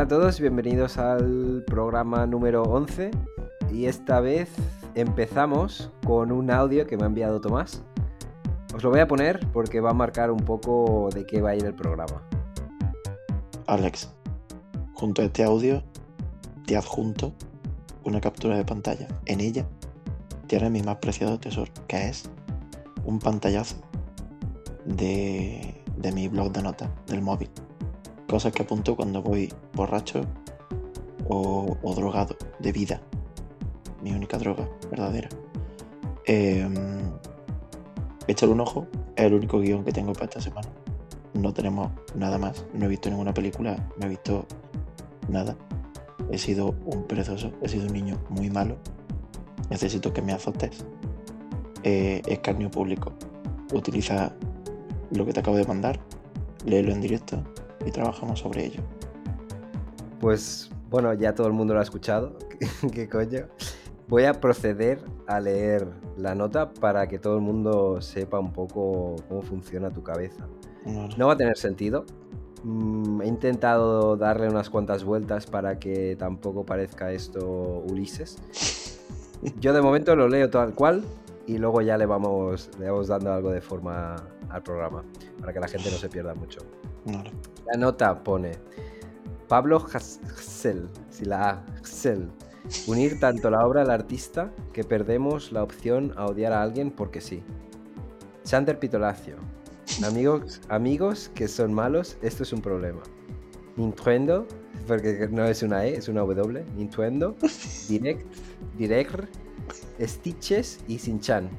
Hola a todos, bienvenidos al programa número 11 y esta vez empezamos con un audio que me ha enviado Tomás. Os lo voy a poner porque va a marcar un poco de qué va a ir el programa. Alex, junto a este audio te adjunto una captura de pantalla. En ella tiene mi más preciado tesoro, que es un pantallazo de, de mi blog de notas del móvil. Cosas que apunto cuando voy borracho o, drogado de vida. Mi única droga verdadera. Eh, échale un ojo, es el único guion que tengo para esta semana. No tenemos nada más. No he visto ninguna película, no he visto nada. He sido un perezoso, he sido un niño muy malo. Necesito que me azotes. Eh, escarnio público. Utiliza lo que te acabo de mandar, léelo en directo y trabajamos sobre ello. Pues bueno, ya todo el mundo lo ha escuchado. ¿Qué coño? Voy a proceder a leer la nota para que todo el mundo sepa un poco cómo funciona tu cabeza. Vale. No va a tener sentido. Mm, he intentado darle unas cuantas vueltas para que tampoco parezca esto Ulises. Yo de momento lo leo tal cual y luego ya le vamos, le vamos dando algo de forma al programa para que la gente no se pierda mucho. Vale. La nota pone Pablo Hassel, si la Hassel. Unir tanto la obra al artista que perdemos la opción a odiar a alguien porque sí. Sander Pitolacio. Amigos, amigos que son malos, esto es un problema. Nintendo, porque no es una E, es una W. Nintendo, Direct, Direct, Stitches y Sinchan.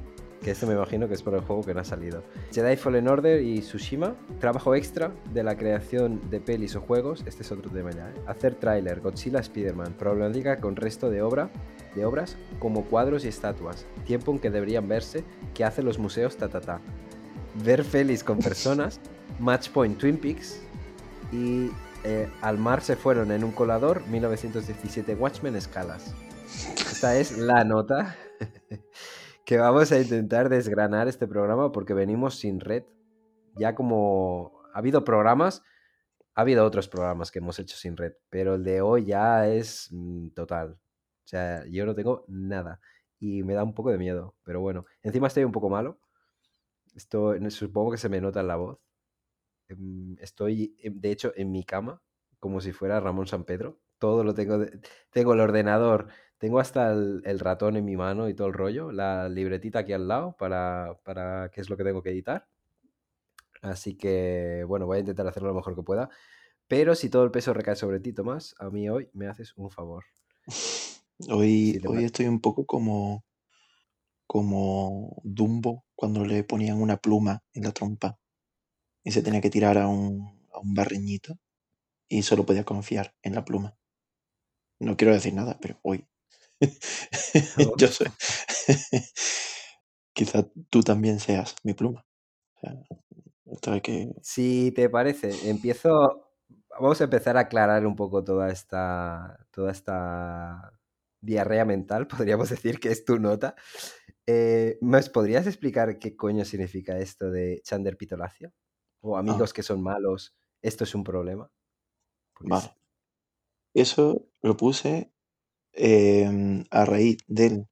Que esto me imagino que es por el juego que no ha salido. Jedi Fallen Order y Tsushima. Trabajo extra de la creación de pelis o juegos. Este es otro tema ya. ¿eh? Hacer tráiler, Godzilla, Spider-Man. Problemática con resto de obra de obras como cuadros y estatuas. Tiempo en que deberían verse que hacen los museos ta. Ver pelis con personas. Matchpoint Twin Peaks. Y eh, al mar se fueron en un colador 1917 Watchmen escalas. Esta es la nota que vamos a intentar desgranar este programa porque venimos sin red. Ya como ha habido programas, ha habido otros programas que hemos hecho sin red, pero el de hoy ya es mm, total. O sea, yo no tengo nada y me da un poco de miedo, pero bueno, encima estoy un poco malo. Esto supongo que se me nota en la voz. Em, Estoy, em, de hecho, en mi cama, como si fuera Ramón San Pedro. Todo lo tengo, tengo el ordenador, tengo hasta el, el ratón en mi mano y todo el rollo, la libretita aquí al lado para, para qué es lo que tengo que editar. Así que, bueno, voy a intentar hacerlo lo mejor que pueda. Pero si todo el peso recae sobre ti, Tomás, a mí hoy me haces un favor. Hoy, Si hoy estoy un poco como, como Dumbo cuando le ponían una pluma en la trompa y se tenía que tirar a un, a un barriñito y solo podía confiar en la pluma. No quiero decir nada, pero hoy. Yo sé. Quizá tú también seas mi pluma. O sea, esto hay que. Si te parece, empiezo. Vamos a empezar a aclarar un poco toda esta. toda esta diarrea mental, podríamos decir que es tu nota. Eh, ¿Me podrías explicar qué coño significa esto de Chander Pitolacio? O amigos que son malos, esto es un problema. Vale. Eso lo puse eh, a raíz del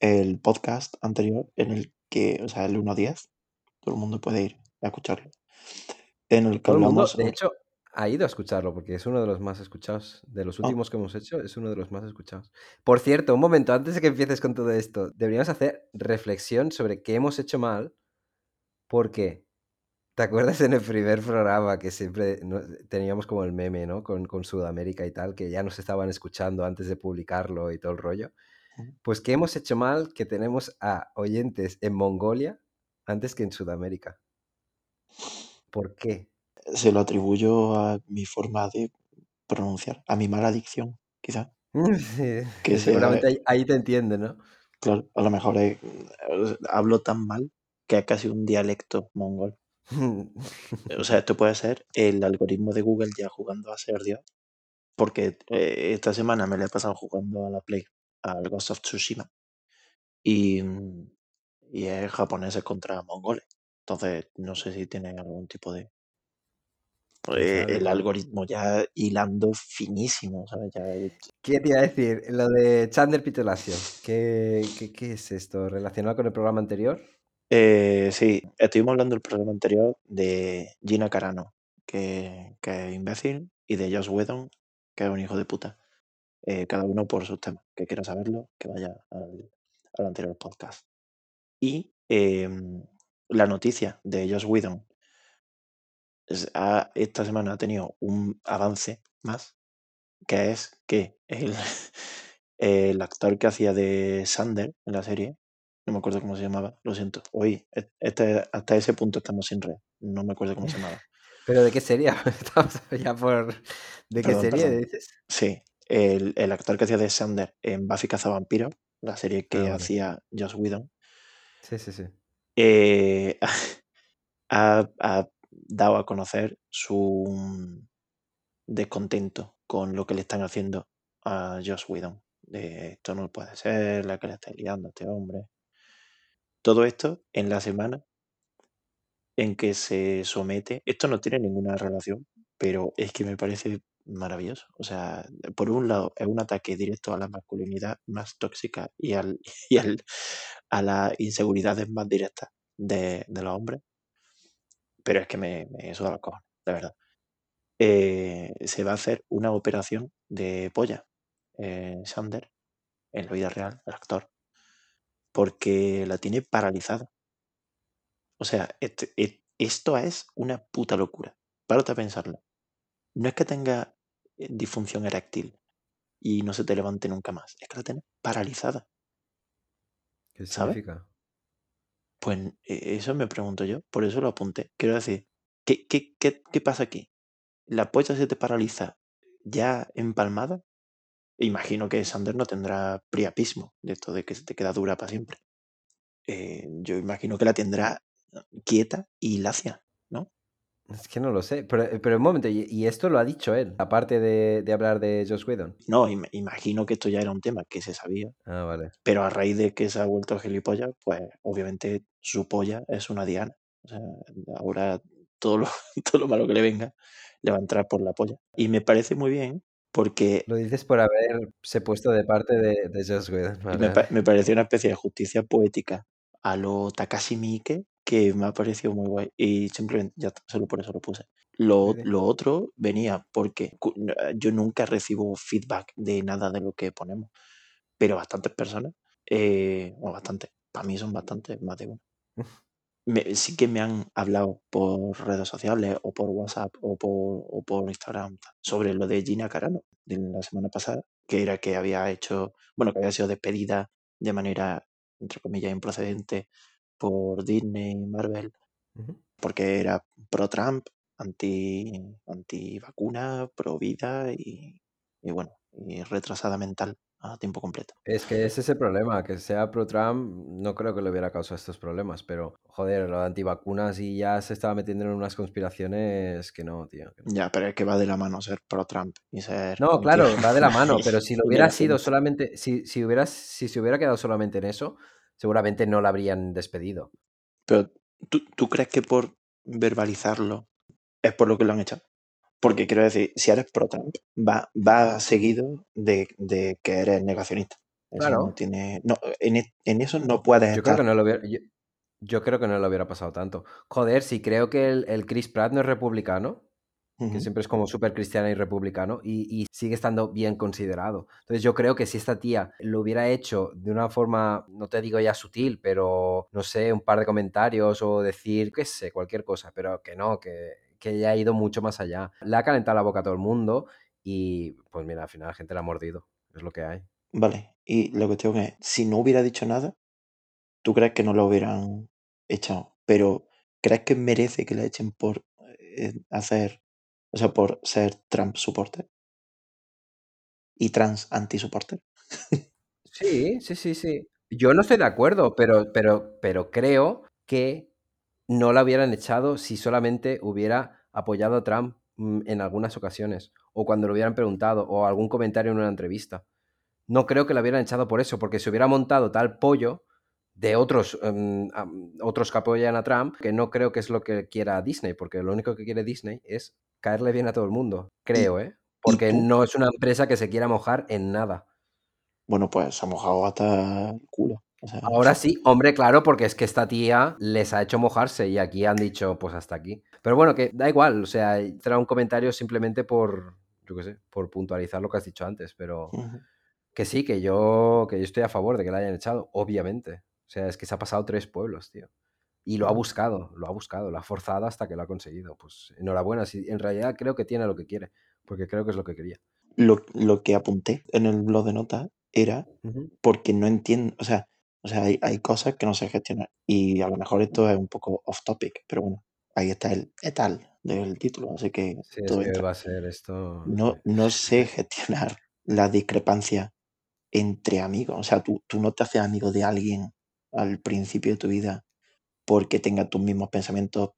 el podcast anterior en el que, o sea, el 1.10, todo el mundo puede ir a escucharlo. En el que todo el mundo, hablamos de hecho, ha ido a escucharlo porque es uno de los más escuchados. De los Ah. últimos que hemos hecho, es uno de los más escuchados. Por cierto, un momento, antes de que empieces con todo esto, deberíamos hacer reflexión sobre qué hemos hecho mal. Porque, ¿te acuerdas en el primer programa que siempre teníamos como el meme, ¿no? Con, con Sudamérica y tal, que ya nos estaban escuchando antes de publicarlo y todo el rollo. Pues, ¿qué hemos hecho mal que tenemos a oyentes en Mongolia antes que en Sudamérica? ¿Por qué? se lo atribuyo a mi forma de pronunciar, a mi mala dicción, quizá. Sí, Que sea- seguramente ahí, ahí te entiende, ¿no? Claro, a lo mejor es- hablo tan mal que es casi un dialecto mongol. O sea, esto puede ser el algoritmo de Google ya jugando a ser Dios. Porque eh, esta semana me la he pasado jugando a la Play, al Ghost of Tsushima. Y, y es japoneses contra mongoles. Entonces, no sé si tienen algún tipo de. eh, el algoritmo ya hilando finísimo, ¿sabes? Ya... ¿Qué te iba a decir? Lo de Chandler Pitolasio. ¿Qué, qué, qué es esto? ¿Relacionado con el programa anterior? Eh, sí, estuvimos hablando del programa anterior de Gina Carano, que, que es imbécil, y de Josh Whedon, que es un hijo de puta. Eh, cada uno por sus temas. Que quiera saberlo, que vaya al, anterior podcast. Y em, la noticia de Josh Whedon esta semana ha tenido un avance más, que es que el, el actor que hacía de Sander en la serie, no me acuerdo cómo se llamaba, lo siento. Hoy, e- este, hasta ese punto estamos sin red, no me acuerdo cómo se llamaba. ¿Pero de qué sería? Estamos ya por... ¿De qué perdón. dices? Sí, el, el actor que hacía de Sander en Buffy Cazavampiros, la serie que Ah, vale. hacía Josh Whedon, Sí, sí, sí. eh, ha, ha dado a conocer su mm, descontento con lo que le están haciendo a Josh Whedon. De esto no puede ser, la que le está liando a este hombre. Todo esto en la semana en que se somete. Esto no tiene ninguna relación, pero es que me parece maravilloso. O sea, por un lado, es un ataque directo a la masculinidad más tóxica y, al, y al, a las inseguridades más directas de, de los hombres. Pero es que me, me suda los cojones, de verdad. Eh, se va a hacer una operación de polla, eh, Sander, en la vida real, el actor, porque la tiene paralizada. O sea, este- e- esto es una puta locura. Párate a pensarlo. No es que tenga eh, disfunción eréctil y no se te levante nunca más, es que la tiene paralizada. ¿Qué ¿Sabes? significa? Pues eh, eso me pregunto yo, por eso lo apunté. Quiero decir, ¿qué, qué, qué, qué pasa aquí? ¿La polla se te paraliza ya empalmada? Imagino que Sander no tendrá priapismo, de esto de que se te queda dura para siempre. Eh, yo imagino que la tendrá quieta y lacia, ¿no? Es que no lo sé. Pero, pero un momento, y, y esto lo ha dicho él, aparte de, de hablar de Josh Whedon. No, im- imagino que esto ya era un tema que se sabía, Ah, vale. pero a raíz de que se ha vuelto gilipollas, pues obviamente su polla es una diana. O sea, ahora todo lo, todo lo malo que le venga le va a entrar por la polla. Y me parece muy bien porque Lo dices por haberse puesto de parte de, de Josh Whedon. Vale, me, pa- me pareció una especie de justicia poética a lo Takashi Miike que me ha parecido muy guay. Y simplemente, ya solo por eso lo puse. Lo, lo otro venía porque yo nunca recibo feedback de nada de lo que ponemos, pero bastantes personas, eh, bueno, bastantes, para mí son bastantes, más de uno. me- sí que me han hablado por redes sociales o por WhatsApp o por, o por Instagram sobre lo de Gina Carano de la semana pasada, que era que había hecho, bueno, que había sido despedida de manera, entre comillas, improcedente por Disney y Marvel, porque era pro-Trump, anti, anti vacuna, pro vida y, y bueno, y retrasada mental a tiempo completo. Es que ese es el problema, que sea pro-Trump, no creo que le hubiera causado estos problemas, pero joder, lo de antivacunas y ya se estaba metiendo en unas conspiraciones que no, tío. que no. Ya, pero es que va de la mano ser pro-Trump y ser No, claro, va de la mano, pero si lo hubiera sido solamente, si, si, hubiera, si se hubiera quedado solamente en eso, seguramente no la habrían despedido. Pero ¿tú, tú crees que por verbalizarlo es por lo que lo han echado? Porque quiero decir, si eres pro-Trump, va, va seguido de, de que eres negacionista. Eso Claro. no tiene. No, en, e- en eso no puedes Yo creo que no lo hubiera, yo, yo creo que no lo hubiera pasado tanto. Joder, si creo que el, el Chris Pratt no es republicano, que siempre es como súper cristiano y republicano, y, y sigue estando bien considerado. Entonces yo creo que si esta tía lo hubiera hecho de una forma, no te digo ya sutil, pero no sé, un par de comentarios o decir, qué sé, cualquier cosa, pero que no, que, que ya ha ido mucho más allá. Le ha calentado la boca a todo el mundo y pues mira, al final la gente la ha mordido, es lo que hay. Vale, y la cuestión es, si no hubiera dicho nada, ¿tú crees que no lo hubieran echado? Pero ¿crees que merece que le echen por eh, hacer, o sea, por ser Trump supporter? Y trans anti-supporter. Sí, sí, sí, sí. Yo no estoy de acuerdo, pero, pero, pero creo que no la hubieran echado si solamente hubiera apoyado a Trump mm, en algunas ocasiones, o cuando lo hubieran preguntado, o algún comentario en una entrevista. No creo que la hubieran echado por eso, porque se hubiera montado tal pollo de otros, em, otros que apoyan a Trump, que no creo que es lo que quiera Disney, porque lo único que quiere Disney es caerle bien a todo el mundo, creo, ¿eh? Porque no es una empresa que se quiera mojar en nada. Bueno, pues se ha mojado hasta el culo. O sea, Ahora sí, hombre, claro, porque es que esta tía les ha hecho mojarse y aquí han dicho, pues hasta aquí. Pero bueno, que da igual, o sea, trae un comentario simplemente por, yo qué sé, por puntualizar lo que has dicho antes, pero que sí, que yo, que yo estoy a favor de que la hayan echado, obviamente. O sea, es que se ha pasado tres pueblos, tío. Y lo ha buscado, lo ha buscado, lo ha forzado hasta que lo ha conseguido. Pues enhorabuena, sí, en realidad creo que tiene lo que quiere, porque creo que es lo que quería. Lo, lo que apunté en el blog de notas era porque no entiendo, o sea, o sea hay, hay cosas que no sé gestionar. Y a lo mejor esto es un poco off topic, pero bueno, ahí está el etal del título, así que Sí, es que va a ser esto. No, no sé gestionar la discrepancia entre amigos. O sea, tú, tú no te haces amigo de alguien al principio de tu vida porque tenga tus mismos pensamientos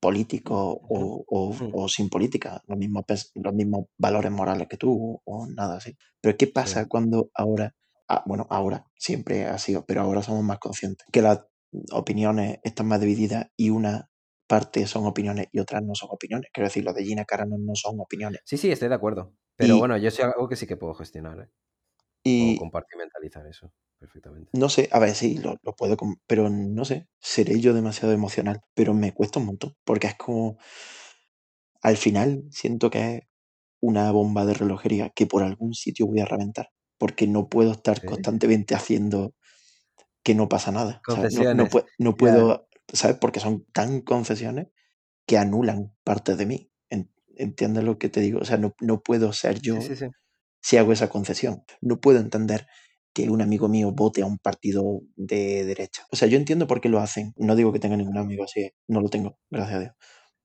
políticos o, o- Ujú. o sin política, los mismos, los mismos valores morales que tú o nada así. Pero ¿qué pasa Sí. cuando ahora, ah, bueno, ahora siempre ha sido, pero ahora somos más conscientes que las opiniones están más divididas y una parte son opiniones y otras no son opiniones? Quiero decir, lo de Gina Carano no son opiniones. Sí, sí, estoy de acuerdo. Pero Y, bueno, yo sí algo que sí que puedo gestionar, ¿eh? Y compartimentalizar eso perfectamente. no sé, a ver, sí, lo, lo puedo, pero no sé, seré yo demasiado emocional, pero me cuesta un montón, porque es como, al final siento que es una bomba de relojería que por algún sitio voy a reventar, porque no puedo estar Sí. constantemente haciendo que no pasa nada. No, no, no puedo, ¿sabes? Porque son tan concesiones que anulan parte de mí. En- ¿Entiendes lo que te digo? O sea, no, no puedo ser yo Sí, sí, sí. si hago esa concesión. No puedo entender que un amigo mío vote a un partido de derecha. O sea, yo entiendo por qué lo hacen. No digo que tenga ningún amigo así, no lo tengo, gracias a Dios.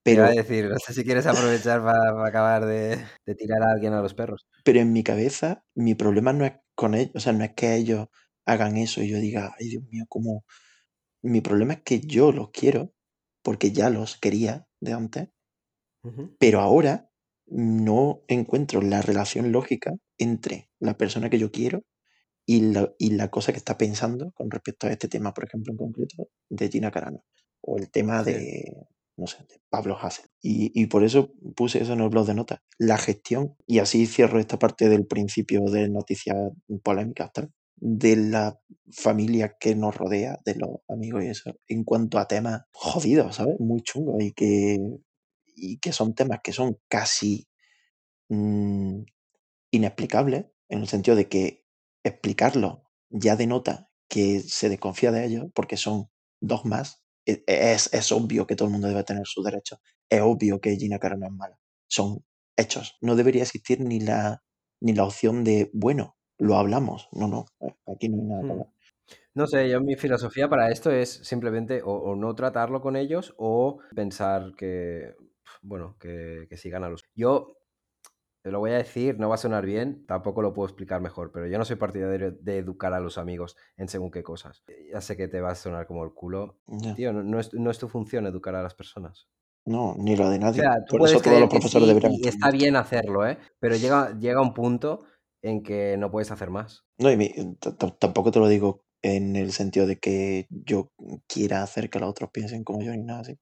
Te iba a Pero, decir, no sé si quieres aprovechar para, para acabar de, de tirar a alguien a los perros. pero en mi cabeza, mi problema no es con ellos, o sea, no es que ellos hagan eso y yo diga, ay Dios mío, ¿cómo? Mi problema es que yo los quiero, porque ya los quería de antes, pero ahora no encuentro la relación lógica entre la persona que yo quiero y la, y la cosa que está pensando con respecto a este tema, por ejemplo, en concreto, de Gina Carano, o el tema Sí. de, no sé, de Pablo Hassel. Y, por eso puse eso en el blog de notas. La gestión, y así cierro esta parte del principio de noticias polémicas, de la familia que nos rodea, de los amigos y eso, en cuanto a temas jodidos, ¿sabes? Muy chungos y que, y que son temas que son casi mm, inexplicables, en el sentido de que explicarlo ya denota que se desconfía de ellos, porque son. E- Es, es obvio que todo el mundo debe tener sus derechos. Es obvio que Gina Carano es mala. Son hechos. No debería existir ni la, ni la opción de, bueno, lo hablamos. No, no, eh, aquí no hay nada que Hmm. hablar. No sé, yo mi filosofía para esto es simplemente o, o no tratarlo con ellos o pensar que, bueno, que, que sigan a los... Yo te lo voy a decir, no va a sonar bien, tampoco lo puedo explicar mejor, pero yo no soy partidario de educar a los amigos en según qué cosas. Ya sé que te va a sonar como el culo. Ya. Tío, no, no es, no es tu función educar a las personas. No, ni lo de O nadie. sea, tú Por eso todos los profesores sí deberían y está bien hacerlo, ¿eh? Pero llega, llega un punto en que no puedes hacer más. No, y mi- tampoco te lo digo en el sentido de que yo quiera hacer que los otros piensen como yo ni nada así.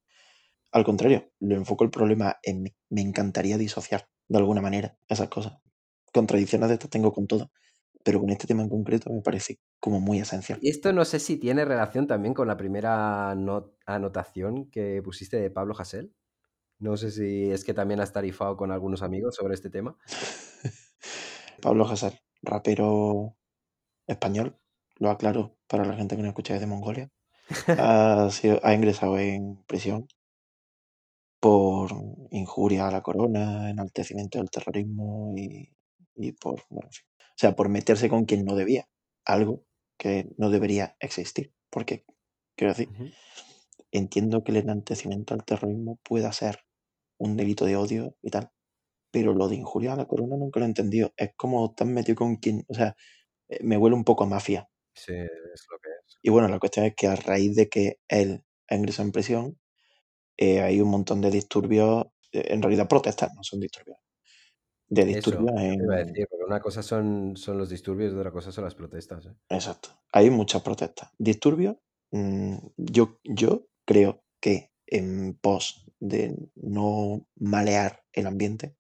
Al contrario, lo enfoco el problema en mí. Me encantaría disociar de alguna manera esas cosas. Contradicciones de estas tengo con todo, pero con este tema en concreto me parece como muy esencial. Esto no sé si tiene relación también con la primera no- anotación que pusiste de Pablo Hasél. No sé si es que también has tarifado con algunos amigos sobre este tema. Pablo Hasél, rapero español, lo aclaro para la gente que no escucha desde Mongolia, ha, sido- ha ingresado en prisión por injuria a la corona, enaltecimiento del terrorismo y, y por, bueno, en fin. o sea, por meterse con quien no debía, algo que no debería existir, porque, quiero decir, Ujú. entiendo que el enaltecimiento al terrorismo pueda ser un delito de odio y tal, pero lo de injuria a la corona nunca lo he entendido. Es como tan metido con quien, o sea, eh, me huele un poco a mafia. Sí, es lo que es. Y bueno, la cuestión es que a raíz de que él ha ingresado en prisión, eh, hay un montón de disturbios, eh, en realidad protestas, no son disturbios, de disturbios eso te iba a en... decir, porque una cosa son, son los disturbios y otra cosa son las protestas. ¿eh? Exacto, hay muchas protestas. Disturbios, mm, yo, yo creo que en pos de no malear el ambiente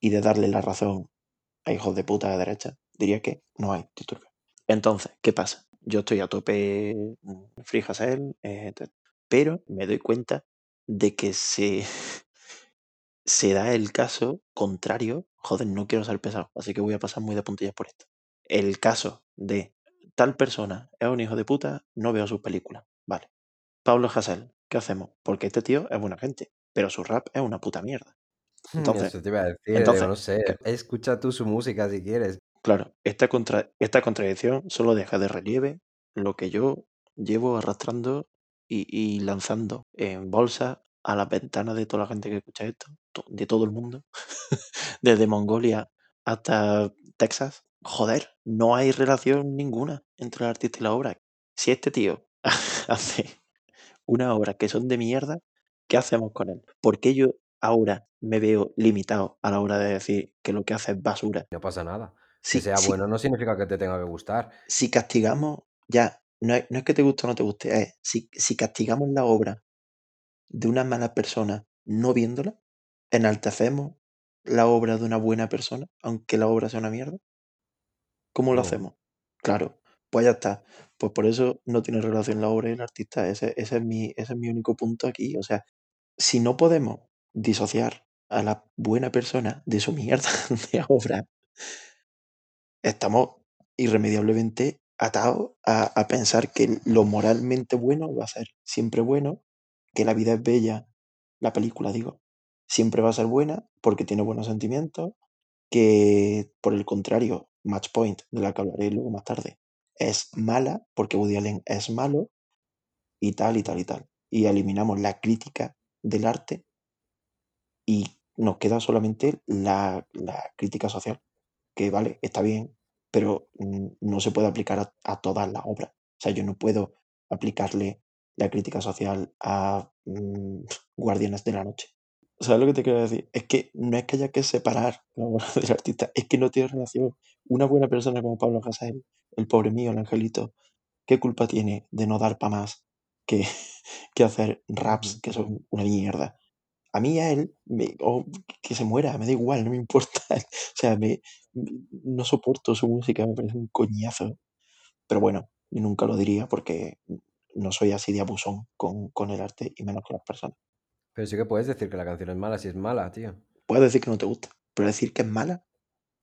y de darle la razón a hijos de puta de derecha, diría que no hay disturbios. Entonces, ¿qué pasa? Yo estoy a tope mm, Free Hassel, eh, pero me doy cuenta de que se, se da el caso contrario. Joder, no quiero ser pesado, así que voy a pasar muy de puntillas por esto. El caso de tal persona es un hijo de puta, no veo sus películas. Vale. Pablo Hassel, ¿qué hacemos? Porque este tío es buena gente, pero su rap es una puta mierda. Entonces, Eso te iba a decir, entonces, digo, no sé. ¿qué? Escucha tú su música si quieres. Claro, esta, contra, esta contradicción solo deja de relieve lo que yo llevo arrastrando y, y lanzando en bolsa a las ventanas de toda la gente que escucha esto, to- de todo el mundo, desde Mongolia hasta Texas. Joder, no hay relación ninguna entre el artista y la obra. Si este tío hace una obra que son de mierda, ¿qué hacemos con él? ¿Por qué yo ahora me veo limitado a la hora de decir que lo que hace es basura? No pasa nada. Si, que sea si- bueno no significa que te tenga que gustar. si castigamos, ya, no es, no es que te guste o no te guste, es si, si castigamos la obra de una mala persona no viéndola, enaltecemos la obra de una buena persona, aunque la obra sea una mierda. ¿Cómo lo No. hacemos? Claro, pues ya está. Pues por eso no tiene relación la obra y el artista. Ese, ese es mi, ese es mi único punto aquí. O sea, si no podemos disociar a la buena persona de su mierda de obra, estamos irremediablemente atados a, a pensar que lo moralmente bueno va a ser siempre bueno, que la vida es bella, la película digo, siempre va a ser buena porque tiene buenos sentimientos, que por el contrario, Match Point, de la que hablaré luego más tarde, es mala porque Woody Allen es malo y tal y tal y tal. Y eliminamos la crítica del arte y nos queda solamente la, la crítica social, que vale, está bien, pero mm, no se puede aplicar a, a todas las obras. O sea, yo no puedo aplicarle la crítica social a mm, Guardianes de la Noche. ¿Sabes lo que te quiero decir? Es que no es que haya que separar la obra del artista, es que no tiene relación. Una buena persona como Pablo Hasél, el pobre mío, el angelito, ¿qué culpa tiene de no dar para más que, que hacer raps que son una mierda? A mí a él, me- o que se muera, me da igual, no me importa. O sea, me, no soporto su música, me parece un coñazo. Pero bueno, yo nunca lo diría porque no soy así de abusón con, con el arte y menos con las personas. Pero sí que puedes decir que la canción es mala si es mala, tío. Puedes decir que no te gusta, pero decir que es mala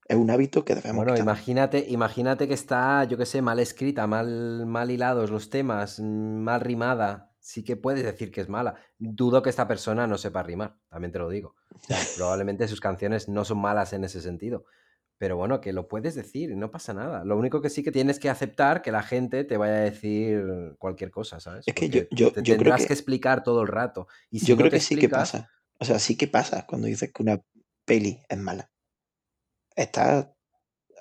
es un hábito que debemos Bueno, quitar. imagínate, imagínate que está, yo qué sé, mal escrita, mal, mal hilados los temas, mm, mal rimada. Sí que puedes decir que es mala. Dudo que esta persona no sepa rimar, también te lo digo. O sea, probablemente sus canciones no son malas en ese sentido. Pero bueno, que lo puedes decir y no pasa nada. Lo único que sí que tienes que aceptar que la gente te vaya a decir cualquier cosa, ¿sabes? Es que yo, Porque yo, te yo creo tendrás que, que explicar todo el rato. Y si yo no creo que sí que pasa. O sea, sí que pasa cuando dices que una peli es mala. Estás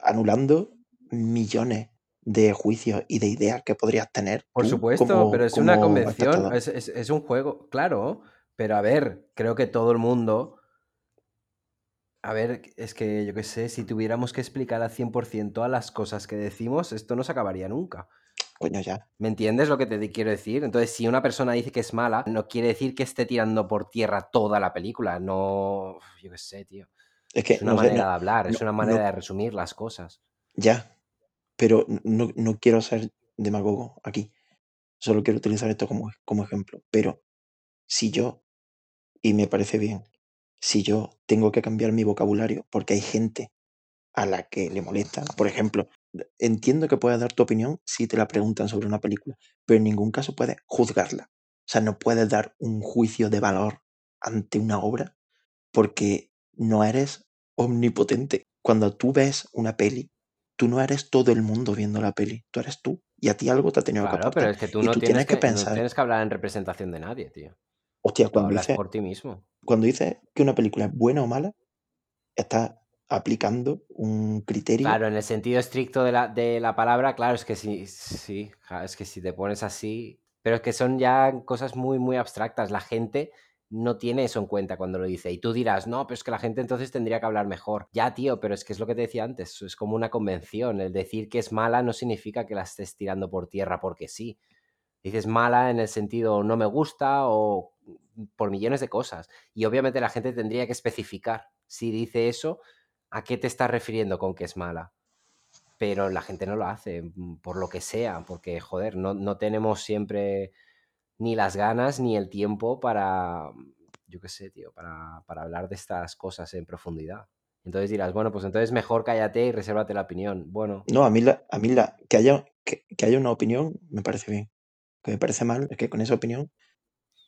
anulando millones de juicios y de ideas que podrías tener Por tú supuesto, como, pero es una convención, es- es un juego, claro, pero a ver, creo que todo el mundo, a ver, es que yo qué sé, si tuviéramos que explicar al 100% todas las cosas que decimos, esto no se acabaría nunca. Coño, ya. ¿Me entiendes lo que te quiero decir? Entonces, si una persona dice que es mala, no quiere decir que esté tirando por tierra toda la película, no, yo qué sé, tío. Es que Es una no sé, manera no, de hablar, es una manera de resumir las cosas. ya. Pero no, no quiero ser demagogo aquí. Solo quiero utilizar esto como, como ejemplo. Pero si yo, y me parece bien, si yo tengo que cambiar mi vocabulario porque hay gente a la que le molesta, por ejemplo, entiendo que puedes dar tu opinión si te la preguntan sobre una película, pero en ningún caso puedes juzgarla. O sea, no puedes dar un juicio de valor ante una obra porque no eres omnipotente. Cuando tú ves una peli, tú no eres todo el mundo viendo la peli, tú eres tú. Y a ti algo te ha tenido que Claro, pero aportar. es que tú no tú tienes tienes que que, no pensar, tienes que hablar en representación de nadie, tío. hostia, cuando hablas dices, por ti mismo. Cuando dices que una película es buena o mala, estás aplicando un criterio. Claro, en el sentido estricto de la, de la palabra, claro, es que sí, sí, es que si te pones así, pero es que son ya cosas muy, muy abstractas. La gente no tiene eso en cuenta cuando lo dice. Y tú dirás, no, pero es que la gente entonces tendría que hablar mejor. Ya, tío, pero es que es lo que te decía antes, es como una convención. El decir que es mala no significa que la estés tirando por tierra porque sí. Dices mala en el sentido no me gusta o por millones de cosas. Y obviamente la gente tendría que especificar si dice eso, a qué te estás refiriendo con que es mala. Pero la gente no lo hace, mm, por lo que sea, porque, joder, no, no tenemos siempre ni las ganas ni el tiempo para, yo qué sé, tío, para, para hablar de estas cosas en profundidad. Entonces dirás, bueno, pues entonces mejor cállate y resérvate la opinión. Bueno, No, a mí, la, a mí la, que, haya, que, que haya una opinión me parece bien. Que me parece mal es que con esa opinión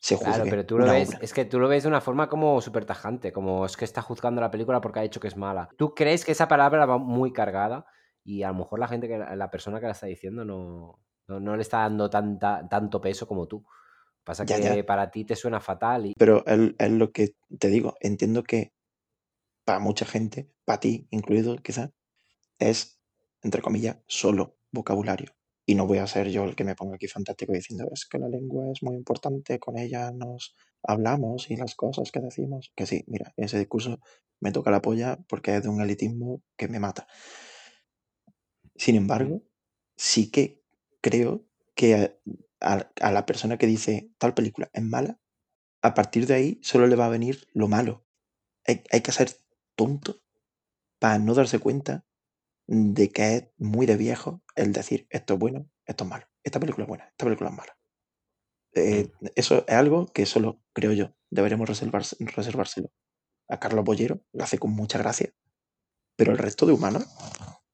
se juzgue claro, pero tú lo ves, obra. es que tú lo ves de una forma como súper tajante, como es que está juzgando la película porque ha dicho que es mala. Tú crees que esa palabra va muy cargada y a lo mejor la gente, que la persona que la está diciendo no, no, no le está dando tanta, tanto peso como tú. Pasa Ya, que ya. para ti te suena fatal y Pero es, es lo que te digo. Entiendo que para mucha gente, para ti incluido quizás, es, entre comillas, solo vocabulario. Y no voy a ser yo el que me ponga aquí fantástico diciendo es que la lengua es muy importante, con ella nos hablamos y las cosas que decimos. Que sí, mira, ese discurso me toca la polla porque es de un elitismo que me mata. Sin embargo, sí que creo que a, a la persona que dice tal película es mala, a partir de ahí solo le va a venir lo malo. Hay, hay que ser tonto para no darse cuenta de que es muy de viejo el decir esto es bueno, esto es malo, esta película es buena, esta película es mala. Eh, Eso es algo que solo, creo yo, deberemos reservarse- reservárselo a Carlos Bollero, lo hace con mucha gracia, pero el resto de humanos,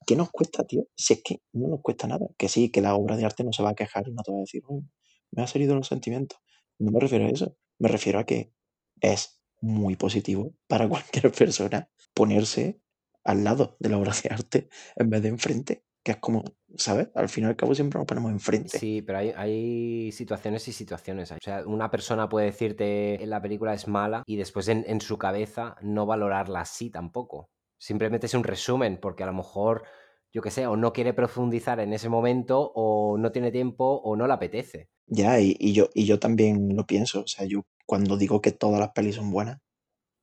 ¿qué nos cuesta, tío? Si es que no nos cuesta nada, que sí, que la obra de arte no se va a quejar y no te va a decir, "Uy, me ha salido los sentimientos. No me refiero a eso, me refiero a que es muy positivo para cualquier persona ponerse al lado de la obra de arte en vez de enfrente, que es como, ¿sabes? Al fin y al cabo siempre nos ponemos enfrente. Sí, pero hay, hay situaciones y situaciones. O sea, una persona puede decirte la película es mala y después en, en su cabeza no valorarla así tampoco. Simplemente es un resumen, porque a lo mejor, yo qué sé, o no quiere profundizar en ese momento, o no tiene tiempo, o no le apetece. Ya, y, y yo, y yo también lo pienso, o sea, yo cuando digo que todas las pelis son buenas,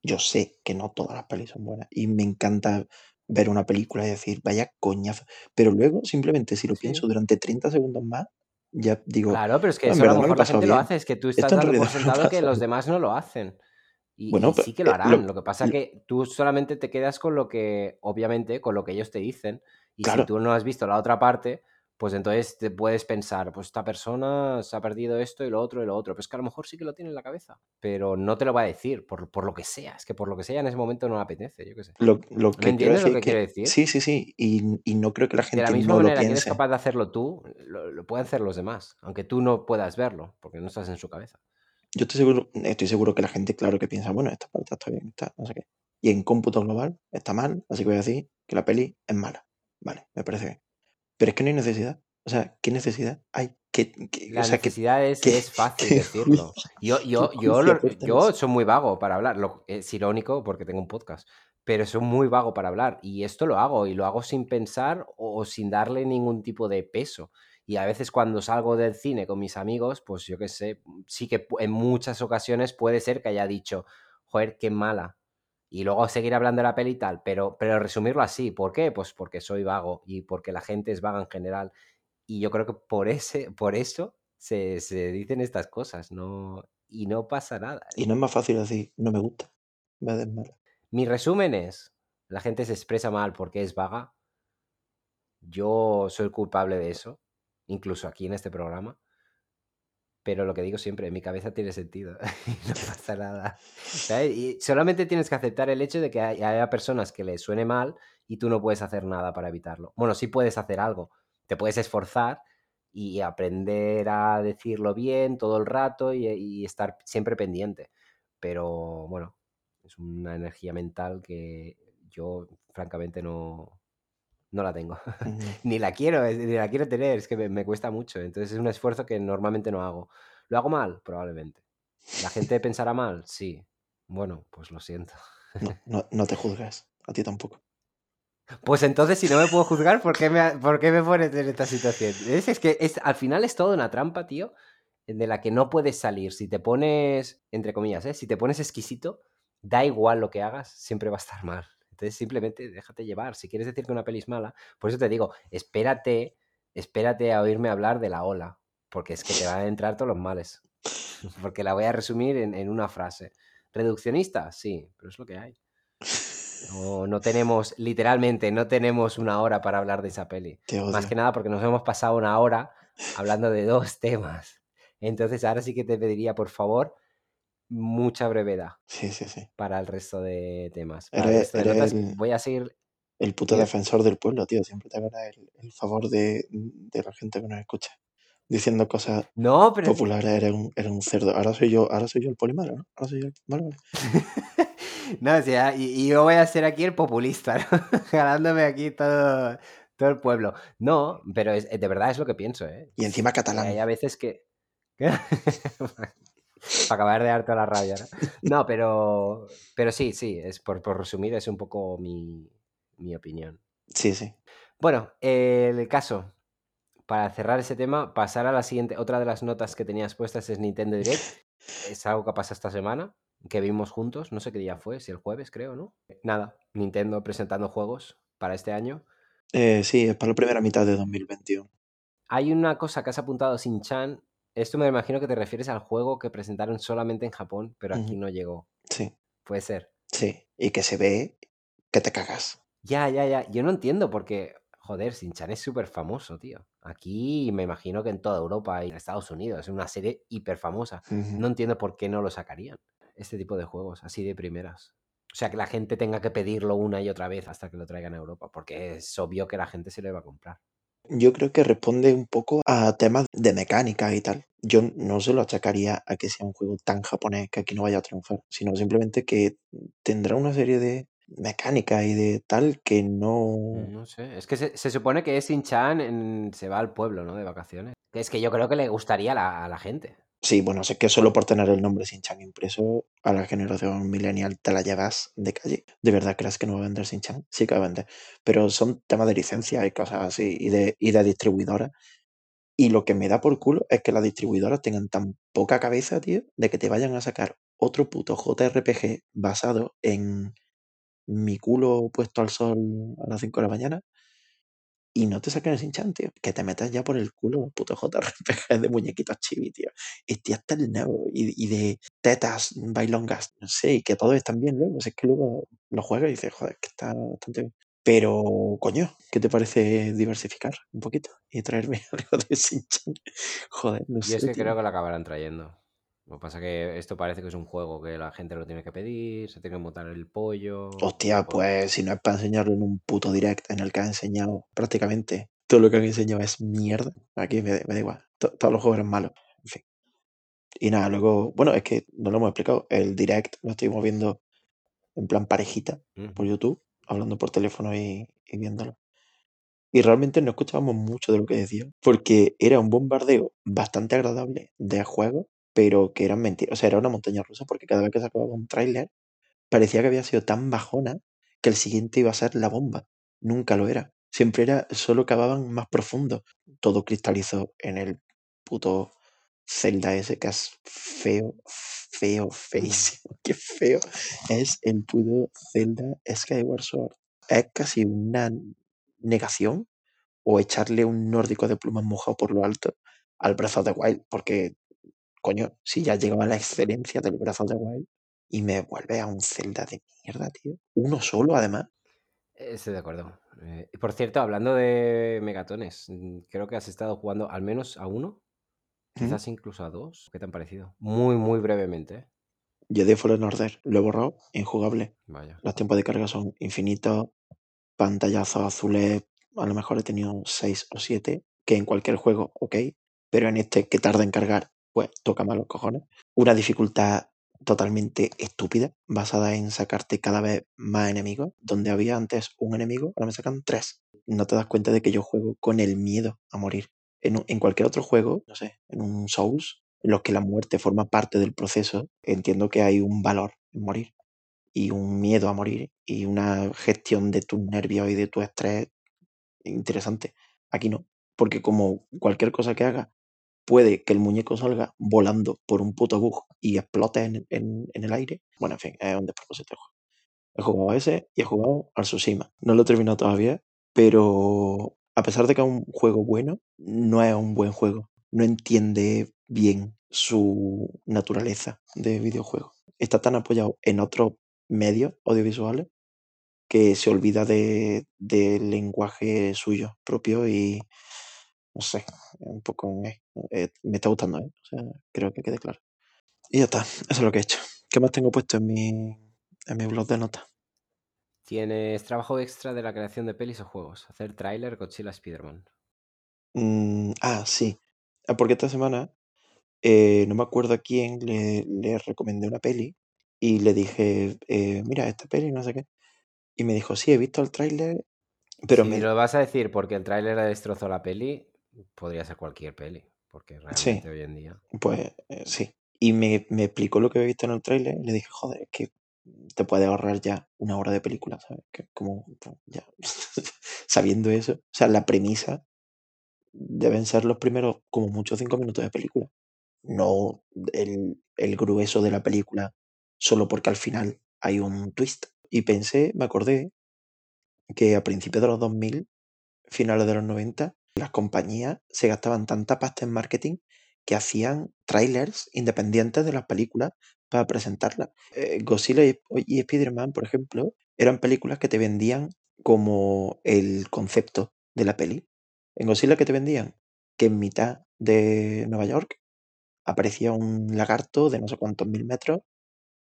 yo sé que no todas las pelis son buenas y me encanta ver una película y decir, vaya coñazo, pero luego simplemente si lo Sí. pienso durante 30 segundos más, ya digo, Claro, pero es que "No, en eso a lo lo mejor la gente lo bien". hace, es que tú estás dando por lo que los demás no lo hacen. Y, Bueno, y sí que lo eh, harán. lo- Lo que pasa es lo- que tú solamente te quedas con lo que, obviamente, con lo que ellos te dicen. Y si tú no has visto la otra parte, pues entonces te puedes pensar, pues esta persona se ha perdido esto y lo otro y lo otro. Pues que a lo mejor sí que lo tiene en la cabeza, pero no te lo va a decir por, por lo que sea. Es que por lo que sea en ese momento no le apetece, yo qué sé. Lo, lo ¿Me que entiendes lo que quiero decir? sí, sí, sí, y, y no creo que la De la gente misma no lo manera que eres capaz de hacerlo tú, lo, lo pueden hacer los demás, aunque tú no puedas verlo, porque no estás en su cabeza. Yo estoy seguro, estoy seguro que la gente, claro, que piensa, bueno, esta parte está bien, está no sé qué. Y en cómputo global está mal, así que voy a decir que la peli es mala. Vale, me parece bien. Pero es que no hay necesidad. O sea, ¿qué necesidad hay? ¿Qué, qué- La o sea, ¿qué- necesidad es, es fácil decirlo. Yo, yo, yo, lo- yo soy muy vago para hablar. Lo- es irónico porque tengo un podcast, pero soy muy vago para hablar. Y esto lo hago, y lo hago sin pensar o, o sin darle ningún tipo de peso. Y a veces cuando salgo del cine con mis amigos, pues yo qué sé, sí que en muchas ocasiones puede ser que haya dicho, joder, qué mala. Y luego seguir hablando de la peli y tal, pero, pero resumirlo así. ¿Por qué? Pues porque soy vago y porque la gente es vaga en general. Y yo creo que por ese, por eso se, se dicen estas cosas, no, y no pasa nada. Y no es más fácil decir, no me gusta, en vez de es mala. Mi resumen es, la gente se expresa mal porque es vaga. Yo soy culpable de eso, incluso aquí en este programa. Pero lo que digo siempre, en mi cabeza tiene sentido. y no pasa nada. Y solamente tienes que aceptar el hecho de que hay- haya personas que les suene mal y tú no puedes hacer nada para evitarlo. Bueno, sí puedes hacer algo. Te puedes esforzar y aprender a decirlo bien todo el rato y estar siempre pendiente. Pero bueno, es una energía mental que yo francamente no, no la tengo. Ni la quiero, ni la quiero tener, es que me, me cuesta mucho. Entonces es un esfuerzo que normalmente no hago. ¿Lo hago mal? Probablemente. ¿La gente pensará mal? Sí. Bueno, pues lo siento. No, no, no te juzgas, a ti tampoco. Pues entonces, si no me puedo juzgar, ¿por qué me, por qué me pones en esta situación? Es, es que es, al final es toda una trampa, tío, de la que no puedes salir. Si te pones, entre comillas, ¿eh? si te pones exquisito, da igual lo que hagas, siempre va a estar mal. Entonces simplemente déjate llevar. Si quieres decir que una peli es mala, por eso te digo, espérate, espérate a oírme hablar de la ola, porque es que te van a entrar todos los males. porque la voy a resumir en, en una frase. ¿Reduccionista? Sí, pero es lo que hay. No, no tenemos, literalmente, no tenemos una hora para hablar de esa peli. Más que nada porque nos hemos pasado una hora hablando de dos temas. Entonces ahora sí que te pediría, por favor, mucha brevedad Sí, sí, sí. para el resto de temas. Para el Eres, resto de eres notas el, voy a seguir... el puto defensor del pueblo, tío. Siempre te hará el, el favor de, de la gente que nos escucha. Diciendo cosas No, pero... populares, eres un, eres un cerdo. Ahora soy yo, ahora soy yo el polimalo, ¿no? Ahora soy yo el. Vale. No, o sea, y, y yo voy a ser aquí el populista, ¿no? Ganándome aquí todo, todo el pueblo. No, pero es- de verdad es lo que pienso, ¿eh? Y encima catalán. hay a veces que... Para acabar de dar toda la rabia, ¿no? No, pero, pero sí, sí, es por, por resumir, es un poco mi, mi opinión. Sí, sí. Bueno, el caso, para cerrar ese tema, pasar a la siguiente, otra de las notas que tenías puestas es Nintendo Direct. Es algo que pasa esta semana, que vimos juntos, no sé qué día fue, si el jueves creo, ¿no? Nada, Nintendo presentando juegos para este año. Eh, sí, es para la primera mitad de 2021. Hay una cosa que has apuntado, Sin-Chan. Esto me imagino que te refieres al juego que presentaron solamente en Japón, pero aquí no llegó. Sí, Puede ser. sí. Y que se ve que te cagas. Ya, ya, ya. Yo no entiendo porque, joder, Sin-Chan es súper famoso, tío. Aquí me imagino que en toda Europa y en Estados Unidos es una serie hiper famosa. No entiendo por qué no lo sacarían. Este tipo de juegos, así de primeras. O sea, que la gente tenga que pedirlo una y otra vez hasta que lo traigan a Europa, porque es obvio que la gente se lo va a comprar. Yo creo que responde un poco a temas de mecánica y tal. Yo no se lo achacaría a que sea un juego tan japonés que aquí no vaya a triunfar, sino simplemente que tendrá una serie de mecánicas y de tal que no... No sé, es que se, se supone que Sin-Chan en- se va al pueblo, ¿no? De vacaciones. Es que yo creo que le gustaría a la gente. Sí, bueno, sé que solo por tener el nombre Shin-Chan impreso a la generación millennial te la llevas de calle. ¿De verdad crees que no va a vender Shin-Chan? Sí que va a vender. Pero son temas de licencia y cosas así, y de, y de distribuidoras. Y lo que me da por culo es que las distribuidoras tengan tan poca cabeza, tío, de que te vayan a sacar otro puto JRPG basado en mi culo puesto al sol a las 5 de la mañana y no te saquen el Shin-Chan, tío. Que te metas ya por el culo los putos JRPG de muñequitos chibi, tío. Estoy hasta el nuevo y, y de tetas bailongas, no sé, y que todos están bien luego. Es que luego lo juegas y dices, joder, que está bastante bien. Pero, coño, ¿qué te parece diversificar un poquito y traerme algo de Shin-Chan? Joder, no Yo sé, es que tío. creo que lo acabarán trayendo. Lo que pasa es que esto parece que es un juego que la gente lo tiene que pedir, se tiene que montar el pollo. Hostia, pues si no es para enseñarlo en un puto direct en el que ha enseñado prácticamente todo lo que han enseñado es mierda. Aquí me, me da igual. To- todos los juegos eran malos. En fin. Y nada, luego, bueno, es que no lo hemos explicado. El direct lo estuvimos viendo en plan parejita por. YouTube, hablando por teléfono y, y viéndolo. Y realmente no escuchábamos mucho de lo que decía, porque era un bombardeo bastante agradable de juegos, pero que eran mentiras. O sea, era una montaña rusa, porque cada vez que se acababa un tráiler, parecía que había sido tan bajona que el siguiente iba a ser la bomba. Nunca lo era. Siempre era, solo cavaban más profundo. Todo cristalizó en el puto Zelda ese que es feo, feo, feísimo. Qué feo es el puto Zelda Skyward Sword. Es casi una negación o echarle un nórdico de plumas mojado por lo alto al Breath of the Wild, porque, coño, si ya llegaba a la excelencia del of the Wild y me vuelve a un Zelda de mierda, tío. Uno solo, además. Estoy de acuerdo. Eh, por cierto, hablando de megatones, mm, creo que has estado jugando al menos a uno, quizás incluso a dos. ¿Qué te han parecido? Muy, muy brevemente. ¿eh? Yo de Fallen Order lo he borrado, injugable. Vaya. Los tiempos de carga son infinitos, pantallazos azules, a lo mejor he tenido 6 o 7, que en cualquier juego, ok, pero en este que tarda en cargar, pues toca más los cojones. Una dificultad totalmente estúpida, basada en sacarte cada vez más enemigos. Donde había antes un enemigo, ahora me sacan tres. No te das cuenta de que yo juego con el miedo a morir. En, en cualquier otro juego, no sé, en un Souls, en los que la muerte forma parte del proceso, entiendo que hay un valor en morir y un miedo a morir y una gestión de tus nervios y de tu estrés interesante. Aquí no, porque como cualquier cosa que haga, puede que el muñeco salga volando por un puto bug y explote en, en- el aire. Bueno, en fin, es un despropósito. He jugado a ese y he jugado al. No lo he terminado todavía, pero a pesar de que es un juego bueno, no es un buen juego. No entiende bien su naturaleza de videojuego. Está tan apoyado en otros medios audiovisuales que se olvida de, del lenguaje suyo propio y no sé, un poco eh, eh, me está gustando, ¿eh? o sea, creo que quede claro. Y ya está, eso es lo que he hecho. ¿Qué más tengo puesto en mi, en mi blog de notas? Tienes trabajo extra de la creación de pelis o juegos. Hacer tráiler Godzilla Spider-Man. Mm, ah, sí. Ah, porque esta semana eh, no me acuerdo a quién le, le recomendé una peli y le dije, eh, mira, esta peli, no sé qué. Y me dijo, sí, he visto el tráiler, pero si me... lo vas a decir porque el tráiler destrozó la peli, podría ser cualquier peli. Porque realmente Sí. hoy en día. Pues eh, sí. Y me, me explicó lo que había visto en el tráiler y le dije, joder, es que te puedes ahorrar ya una hora de película, ¿sabes? Que como pues, ya sabiendo eso, o sea, la premisa deben ser los primeros como mucho cinco minutos de película, no el, el grueso de la película solo porque al final hay un twist. Y pensé, me acordé que a principios de los 2000, finales de los 90, las compañías se gastaban tanta pasta en marketing que hacían trailers independientes de las películas para presentarlas. Eh, Godzilla y, y Spider-Man, por ejemplo, eran películas que te vendían como el concepto de la peli. En Godzilla que te vendían que en mitad de Nueva York aparecía un lagarto de no sé cuántos mil metros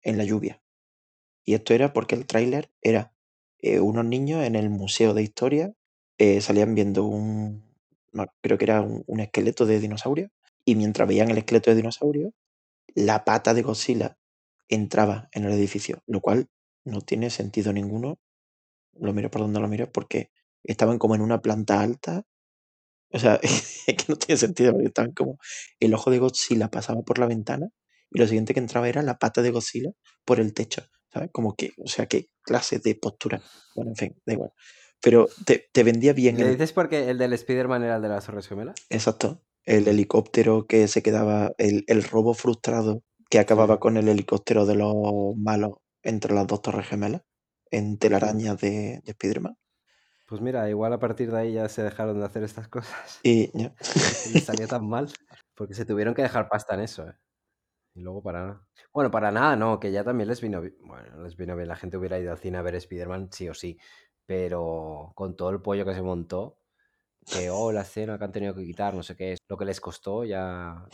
en la lluvia. Y esto era porque el tráiler era eh, unos niños en el Museo de Historia, eh, salían viendo un, creo que era un, esqueleto de dinosaurio, y mientras veían el esqueleto de dinosaurio, la pata de Godzilla entraba en el edificio, lo cual no tiene sentido ninguno, lo miro por donde lo miro, porque estaban como en una planta alta, o sea, es que no tiene sentido, porque estaban como, el ojo de Godzilla pasaba por la ventana, y lo siguiente que entraba era la pata de Godzilla por el techo, ¿sabes? Como que, o sea, qué clase de postura, bueno, en fin, da igual. Pero te, te vendía bien ¿Le dices porque el del Spider-Man era el de las Torres Gemelas? Exacto, el helicóptero que se quedaba, el, el robo frustrado que acababa con el helicóptero de los malos entre las dos torres gemelas, en telarañas de, de Spider-Man. Pues mira, igual a partir de ahí ya se dejaron de hacer estas cosas. Y ya. Y les salió tan mal. Porque se tuvieron que dejar pasta en eso, ¿eh? Y luego para nada. Bueno, para nada, no, que ya también les vino bien. Bueno, les vino bien. La gente hubiera ido al cine a ver Spider-Man, sí o sí. Pero con todo el pollo que se montó, que oh, la escena que han tenido que quitar, no sé qué es. Lo que les costó ya,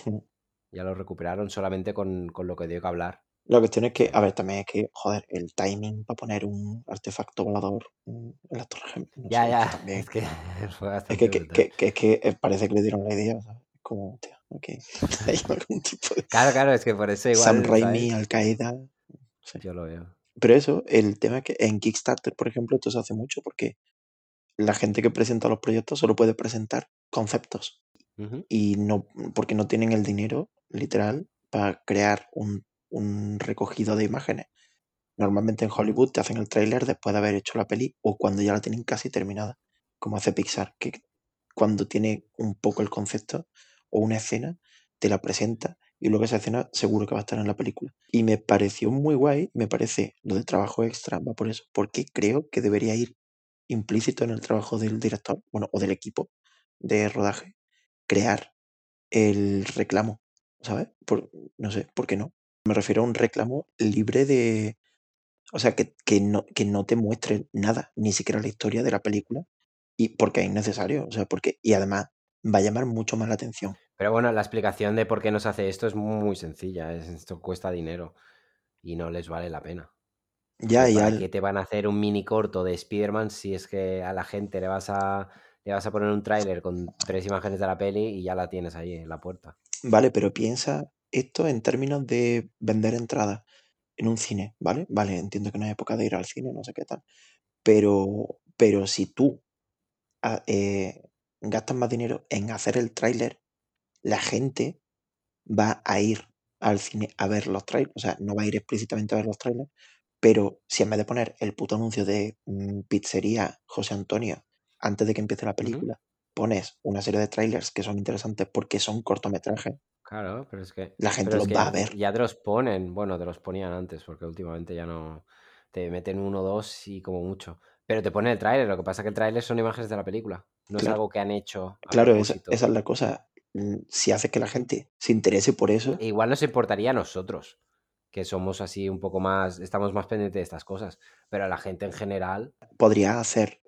ya lo recuperaron solamente con, con lo que dio que hablar. La cuestión es que, a ver, también es que, joder, el timing para poner un artefacto volador en las torres no Ya, sé, ya. Es que también. Es que fue Es que, que, que, es que eh, parece que le dieron la idea, ¿sabes? Como, tío, ok. Hay algún tipo de. Claro, claro, es que por eso igual. Sam Raimi. Al Qaeda. Sí. Yo lo veo. Pero eso, el tema es que en Kickstarter, por ejemplo, esto se hace mucho porque la gente que presenta los proyectos solo puede presentar conceptos y no porque no tienen el dinero literal para crear un, un recogido de imágenes. Normalmente en Hollywood te hacen el tráiler después de haber hecho la peli o cuando ya la tienen casi terminada, como hace Pixar, que cuando tiene un poco el concepto o una escena, te la presenta y luego esa escena seguro que va a estar en la película. Y me pareció muy guay, me parece lo de trabajo extra, va por eso, porque creo que debería ir implícito en el trabajo del director, bueno, o del equipo de rodaje, crear el reclamo, ¿sabes? Por, no sé, ¿por qué no? Me refiero a un reclamo libre de... O sea, que, que, no, que no te muestre nada, ni siquiera la historia de la película, y porque es innecesario, o sea, porque... Y además va a llamar mucho más la atención. Pero bueno, la explicación de por qué no se hace esto es muy sencilla. es- esto cuesta dinero y no les vale la pena. Ya, Porque y ¿Para al- qué te van a hacer un mini corto de Spider-Man si es que a la gente le vas a, le vas a poner un tráiler con tres imágenes de la peli y ya la tienes ahí en la puerta? Vale, pero piensa esto en términos de vender entradas en un cine, ¿vale? Vale, entiendo que no es época de ir al cine, no sé qué tal. Pero, pero si tú ah, eh, gastas más dinero en hacer el tráiler, la gente va a ir al cine a ver los trailers. O sea, no va a ir explícitamente a ver los trailers, pero si en vez de poner el puto anuncio de mm, pizzería José Antonio antes de que empiece la película, pones una serie de trailers que son interesantes porque son cortometrajes, Claro, pero es que, la gente los va a ver. ya te los ponen. Bueno, te los ponían antes porque últimamente ya no. Te meten uno, dos y como mucho. Pero te ponen el tráiler. Lo que pasa es que el tráiler son imágenes de la película. No es algo que han hecho a Claro, esa, esa es la cosa. Mm, si haces que la gente se interese por eso, Igual nos importaría a nosotros, que somos así un poco más, estamos más pendientes de estas cosas, pero a la gente en general, podría hacer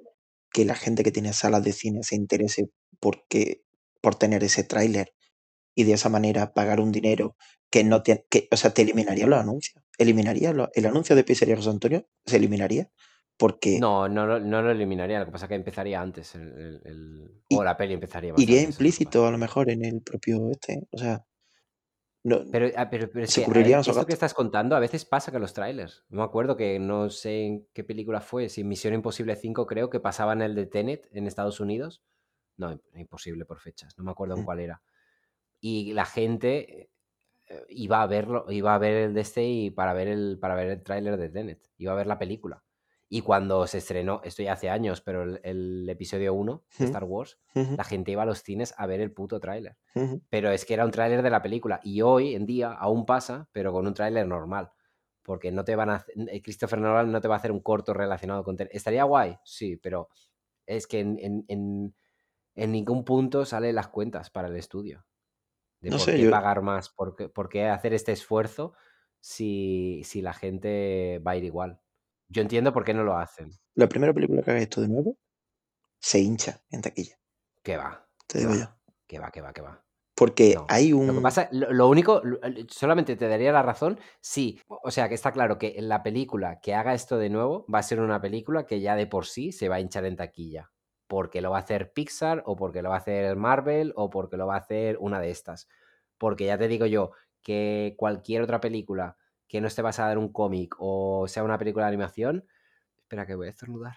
que la gente que tiene salas de cine se interese porque, por tener ese tráiler y de esa manera pagar un dinero que no te, que, o sea, te eliminaría los anuncios. Eliminaría lo- el anuncio de Pizzería José Antonio, se eliminaría porque no, no, no lo eliminaría, lo que pasa es que empezaría antes, el, el- el- Y- o la peli empezaría iría antes, que implícito a lo mejor en el propio este. O sea, no, Pero, ah, pero, pero es Se que, esto que estás contando a veces pasa con los trailers. No me acuerdo que no sé en qué película fue, si Misión Imposible 5 creo que pasaban el de Tenet en Estados Unidos. No, im- imposible por fechas, no me acuerdo en Mm. cuál era. Y la gente eh, iba a verlo, iba a ver el de este y para ver el, para ver el tráiler de Tenet, iba a ver la película. Y cuando se estrenó, esto ya hace años, pero el, el episodio 1 de. Star Wars, la gente iba a los cines a ver el puto tráiler pero es que era un tráiler de la película y hoy en día aún pasa, pero con un tráiler normal. Porque no te van a eh, Christopher Nolan no te va a hacer un corto relacionado con. Estaría guay, sí, pero es que en, en- en- en ningún punto salen las cuentas para el estudio. De No por sé, qué yo- pagar más, por qué, por qué hacer este esfuerzo si, si la gente va a ir igual. Yo entiendo por qué no lo hacen. La primera película que haga esto de nuevo se hincha en taquilla. Que va. Te digo va, yo. Que va, que va, que va. Porque No. hay un. Lo que pasa, lo, lo único, solamente te daría la razón, sí. O sea, que está claro que la película que haga esto de nuevo va a ser una película que ya de por sí se va a hinchar en taquilla. Porque lo va a hacer Pixar, o porque lo va a hacer Marvel, o porque lo va a hacer una de estas. Porque ya te digo yo que cualquier otra película que no esté basada en un cómic o sea una película de animación. Espera, que voy a estornudar.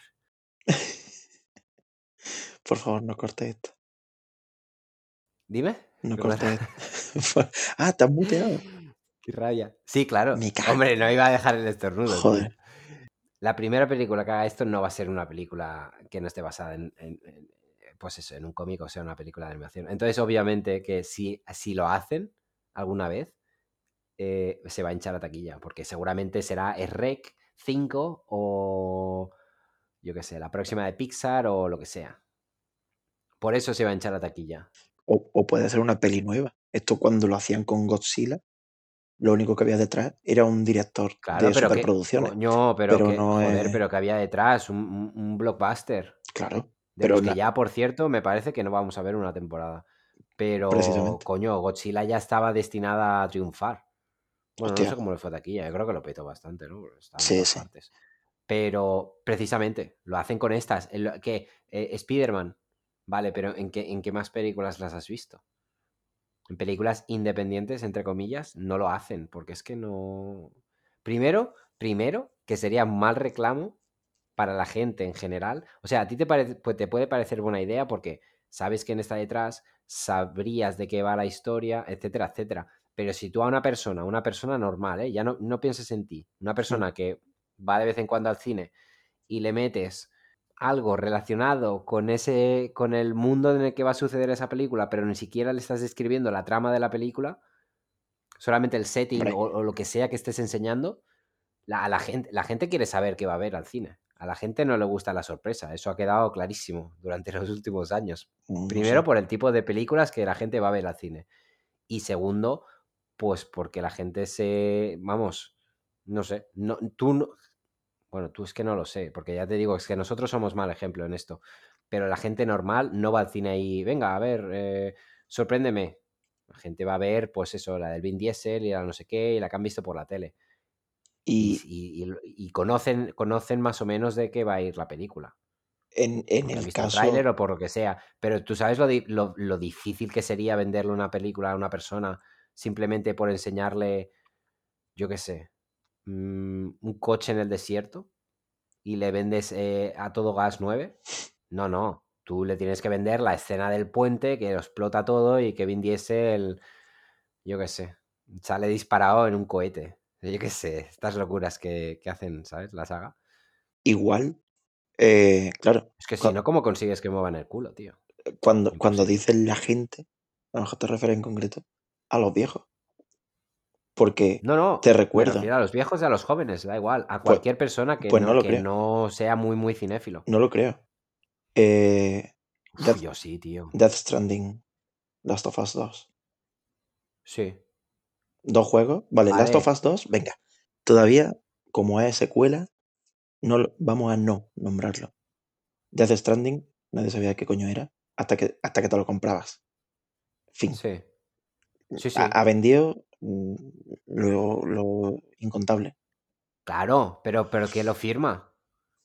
Por favor, no cortes esto. Dime. No cortes esto. ah, te has muteado. Qué rabia. Sí, claro. Hombre, no iba a dejar el estornudo. tío. Joder. La primera película que haga esto no va a ser una película que no esté basada en, en- en, pues eso, en un cómic o sea una película de animación. Entonces, obviamente, que si, si lo hacen alguna vez, eh, se va a hinchar la taquilla, porque seguramente será REC 5 o yo qué sé, la próxima de Pixar o lo que sea. Por eso se va a hinchar la taquilla. O, o puede ser una peli nueva. Esto cuando lo hacían con Godzilla, lo único que había detrás era un director Claro, de pero que, superproducciones. coño, pero, pero que, no joder, es- pero que había detrás un, un- un blockbuster. Claro. De Pero los que la- ya, por cierto, me parece que no vamos a ver una temporada. Pero, coño, Godzilla ya estaba destinada a triunfar. Bueno, Hostia. no sé cómo le fue de aquí, yo creo que lo petó bastante, ¿no? Estaba Sí, sí. partes. Pero, precisamente, lo hacen con estas. Que eh, Spider-Man, vale, pero ¿en qué, ¿en qué más películas las has visto? En películas independientes, entre comillas, no lo hacen, porque es que no... Primero, primero, que sería un mal reclamo para la gente en general. O sea, a ti te, parece, pues te puede parecer buena idea porque sabes quién está detrás, sabrías de qué va la historia, etcétera, etcétera. Pero si tú a una persona, una persona normal, ¿eh? ya no, no pienses en ti, una persona que va de vez en cuando al cine y le metes algo relacionado con ese con el mundo en el que va a suceder esa película, pero ni siquiera le estás describiendo la trama de la película, solamente el setting o, o lo que sea que estés enseñando, la, a la, gente, la gente quiere saber qué va a ver al cine. A la gente no le gusta la sorpresa, eso ha quedado clarísimo durante los últimos años. No Primero por el tipo de películas que la gente va a ver al cine. Y segundo, pues porque la gente se... Vamos, no sé, no, tú no... Bueno, tú es que no lo sé, porque ya te digo, es que nosotros somos mal ejemplo en esto. Pero la gente normal no va al cine y, venga, a ver, eh, sorpréndeme. La gente va a ver, pues eso, la del Vin Diesel y la no sé qué, y la que han visto por la tele. Y, Y y- y- y conocen, conocen más o menos de qué va a ir la película. en, en el caso. tráiler o por lo que sea. Pero tú sabes lo, lo- lo difícil que sería venderle una película a una persona simplemente por enseñarle, yo qué sé, mm, un coche en el desierto y le vendes eh, a todo gas 9. No, no. Tú le tienes que vender la escena del puente que lo explota todo y que Vin Diesel, yo qué sé, sale disparado en un cohete. Yo qué sé, estas locuras que, que hacen, ¿sabes? La saga. Igual, eh, claro, Es que si no, ¿cómo consigues que muevan el culo, tío? cuando, cuando dices la gente, a lo mejor te refieres en concreto a los viejos. Porque No, no. te recuerda. a los viejos y a los jóvenes, da igual. A cualquier persona que, pues no que no sea muy, muy cinéfilo. No lo creo. Eh, Uf, yo sí, tío. Death Stranding Last of Us 2. Sí. Dos juegos. Vale, Last of. Us 2, venga. Todavía, como es secuela, no vamos a no nombrarlo. Death Stranding, nadie sabía qué coño era hasta que, hasta que te lo comprabas. Fin. Sí. Sí, sí. Ha, ha vendido mm, lo, lo incontable. Claro, pero, pero ¿quién lo firma?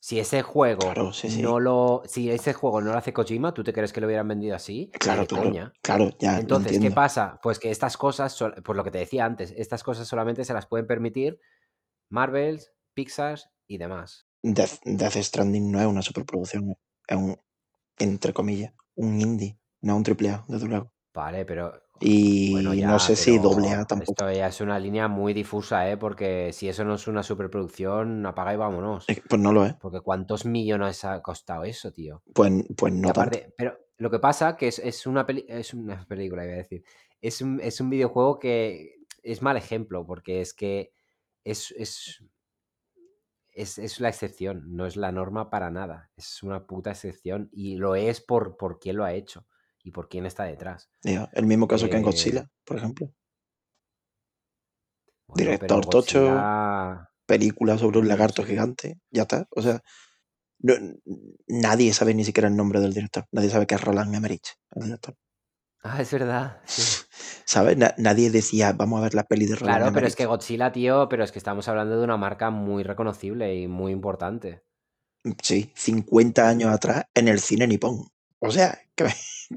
Si ese juego Claro, sí, sí. no lo. Si ese juego no lo hace Kojima, ¿tú te crees que lo hubieran vendido así? Claro, claro. Claro, ya Entonces, ¿qué pasa? Pues que estas cosas, por lo que te decía antes, estas cosas solamente se las pueden permitir Marvel, Pixar y demás. Death, Death Stranding no es una superproducción, es un, entre comillas, un indie, no un triple A, desde luego. Vale, pero. Y Bueno, ya, no sé si doble A tampoco. Esto ya es una línea muy difusa, ¿eh? Porque si eso no es una superproducción, apaga y vámonos. Eh, Pues no lo es. Porque ¿cuántos millones ha costado eso, tío? Pues, pues no tanto. aparte, pero lo que pasa que es, es una peli- es una película, iba a decir. Es un, es un videojuego que es mal ejemplo, porque es que es, es, es, es la excepción, no es la norma para nada. Es una puta excepción. Y lo es por, por quién lo ha hecho y por quién está detrás. El mismo caso que en Eh, Godzilla, por ejemplo. Bueno, Director tocho, Godzilla- película sobre un lagarto gigante, ya está. O sea, no- nadie sabe ni siquiera el nombre del director. Nadie sabe que es Roland Emmerich, el director. Ah, es verdad. sí. ¿Sabes? Na- nadie decía, vamos a ver la peli de Roland Claro, pero es que Godzilla, tío, pero es que estamos hablando de una marca muy reconocible y muy importante. Sí, 50 años atrás en el cine nipón. O sea, que,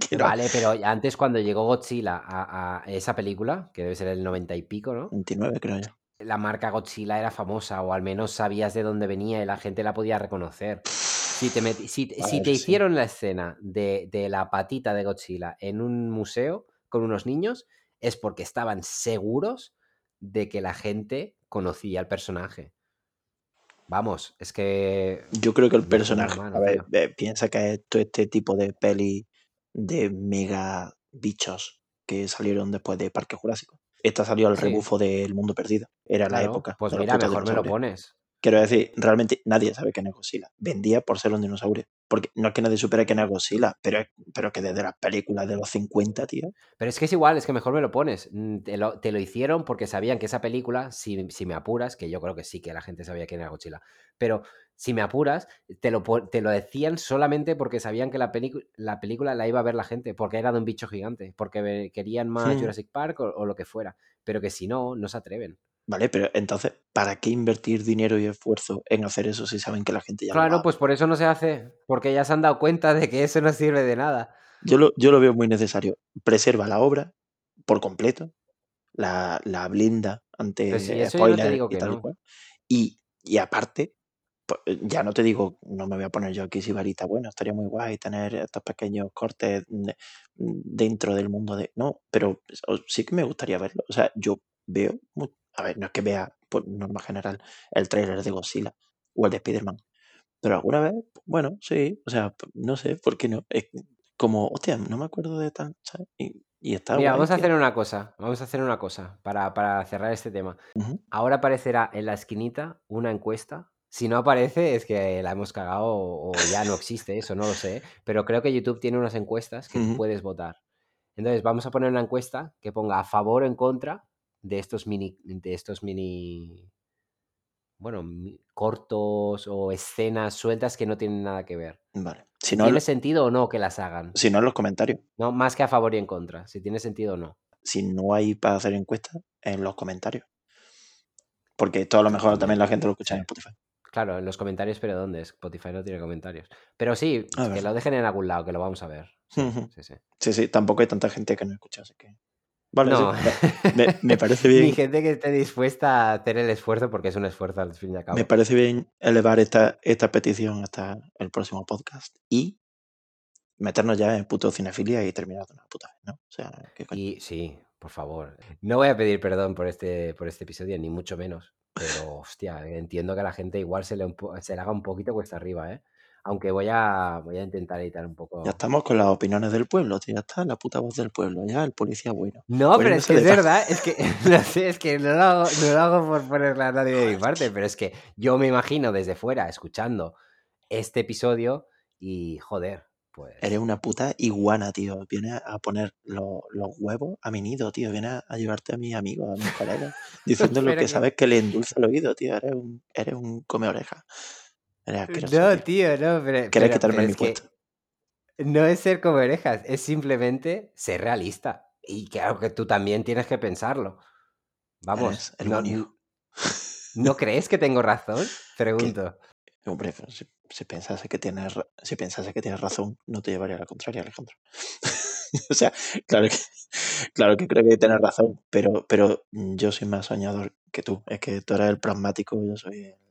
que no. Vale, pero antes cuando llegó Godzilla a, a esa película, que debe ser el 90 y pico, ¿no? 29 creo yo. La marca Godzilla era famosa, o al menos sabías de dónde venía y la gente la podía reconocer. Si te, meti- si, A si ver, te sí. hicieron la escena de, de la patita de Godzilla en un museo con unos niños, es porque estaban seguros de que la gente conocía al personaje. Vamos, es que. Yo creo que el personaje, mano, a ver, tío. eh, piensa que es todo este tipo de peli de mega bichos que salieron después de Parque Jurásico. Esta salió al Sí. rebufo del Mundo Perdido. Era la época. pues de mira, mejor me lo pones. Quiero decir, realmente nadie sabe quién es Godzilla. Vendía por ser un dinosaurio. Porque no es que nadie supiera quién es Godzilla, pero, pero que desde las películas de los 50, tío. Pero es que es igual, es que mejor me lo pones. Mm, Te lo, te lo hicieron porque sabían que esa película, si, si me apuras, que yo creo que sí que la gente sabía quién era Godzilla, pero si me apuras, te lo, te lo decían solamente porque sabían que la, la película la iba a ver la gente, porque era de un bicho gigante, porque querían más Hmm. Jurassic Park o, o lo que fuera. Pero que si no, no se atreven. Vale, pero entonces, ¿para qué invertir dinero y esfuerzo en hacer eso si saben que la gente ya lo va Claro, a pues por eso no se hace, porque ya se han dado cuenta de que eso no sirve de nada. Yo lo, yo lo veo muy necesario. Preserva la obra por completo, la, la blinda ante si no te spoilers y tal y no. cual. Y, y aparte, pues, ya no te digo, no me voy a poner yo aquí sibarita, bueno, estaría muy guay tener estos pequeños cortes de- dentro del mundo de... No, pero sí que me gustaría verlo. O sea, yo veo, a ver, no es que vea por norma general el tráiler de Godzilla o el de Spider-Man, pero alguna vez, bueno, sí, o sea, p- no sé, ¿por qué no? Es como, hostia, no me acuerdo de ¿sabes? Y, y está Mira, vamos a hacer una cosa, vamos a hacer una cosa para, para cerrar este tema. Ahora aparecerá en la esquinita una encuesta. Si no aparece es que la hemos cagado o o ya no existe, eso no lo sé. Pero creo que YouTube tiene unas encuestas que tú Ujú. puedes votar. Entonces vamos a poner una encuesta que ponga a favor o en contra de estos mini, de estos mini, bueno, cortos o escenas sueltas que no tienen nada que ver. Vale. Si no, en tiene lo- sentido o no que las hagan. si no en los comentarios. No, más que a favor y en contra. Si tiene sentido o no. Si no hay para hacer encuestas, en los comentarios. Porque esto a lo mejor también la gente lo escucha en. Spotify. Claro, en los comentarios, pero ¿dónde? Spotify no tiene comentarios. Pero sí, Ah, que lo dejen en algún lado, que lo vamos a ver. Sí, sí, sí. Sí, sí, tampoco hay tanta gente que no escucha, así que. Vale, No. sí, me, me- parece Ni bien. gente que esté dispuesta a hacer el esfuerzo, porque es un esfuerzo al fin y al cabo. Me parece bien elevar esta, esta petición hasta el próximo podcast y meternos ya en puto cinefilia y terminar de una puta vez, ¿no? O sea, ¿qué coño? Y sí, por favor. No voy a pedir perdón por este, por este episodio, ni mucho menos. Pero, hostia, entiendo que a la gente igual se le, se le haga un poquito cuesta arriba, ¿eh? Aunque voy a, voy a intentar editar un poco. Ya estamos con las opiniones del pueblo, tío, ya está, la puta voz del pueblo, ya el policía bueno. No, pero es que es verdad, es que no sé, es que no lo hago, no lo hago por ponerle a nadie de mi parte, pero es que yo me imagino desde fuera escuchando este episodio y joder, Pues. Eres una puta iguana, tío. Vienes a poner lo- los huevos a mi nido, tío. Vienes a llevarte a mis amigos, a mis colegas, diciéndole Pero que que- sabes que le endulza el oído, tío. Eres un, eres un come oreja. No, tío. no, pero. No es ser como orejas, es simplemente ser realista. Y claro que tú también tienes que pensarlo. Vamos, el no, monio. ¿no crees que tengo razón? Pregunto. Hombre, si, si pensase que tienes, si pensase que tienes razón, no te llevaría a la contraria, Alejandro. o sea, claro que, claro que creo que tienes razón, pero, pero yo soy más soñador que tú. Es que tú eres el pragmático, yo soy el,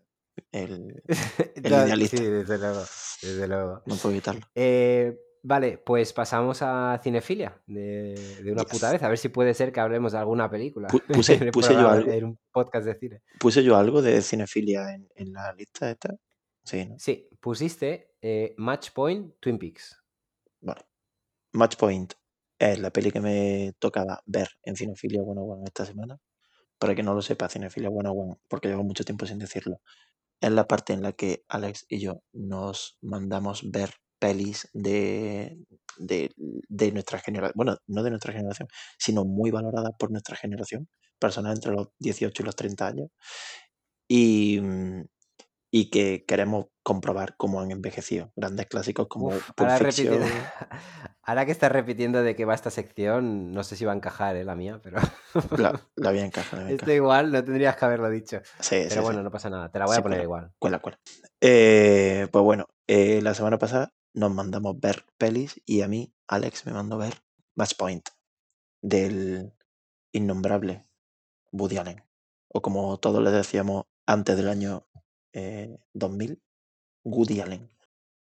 el- No, idealista. sí, desde luego. Desde luego. no puedo evitarlo. Eh, vale, pues pasamos a cinefilia de, de una Yes. puta vez. A ver si puede ser que hablemos de alguna película. Pu- puse- el puse yo algo. En un podcast de cine. ¿Puse yo algo de cinefilia en, en la lista esta? Sí, ¿no? Sí, pusiste eh, Match Point Twin Peaks. Vale. Match Point es la peli que me tocaba ver en Cinefilia 101 esta semana. Para que no lo sepa, Cinefilia 101, porque llevo mucho tiempo sin decirlo, es la parte en la que Alex y yo nos mandamos ver pelis de, de, de nuestra generación, bueno, no de nuestra generación, sino muy valoradas por nuestra generación, personas entre los 18 y los 30 años, y, mm, y que queremos comprobar cómo han envejecido. Grandes clásicos como Uf, ahora, Fiction. ahora que estás repitiendo de qué va esta sección, no sé si va a encajar eh, la mía, pero La, la voy a encajar, la voy a esto igual no tendrías que haberlo dicho. Sí, Pero sí. bueno, no pasa nada, te la voy a poner cuela. igual. Cuela, cuela. Eh, pues bueno, eh, la semana pasada nos mandamos ver pelis y a mí, Alex, me mandó ver Match Point del innombrable Woody Allen. O como todos le decíamos antes del año eh, 2000, Woody Allen.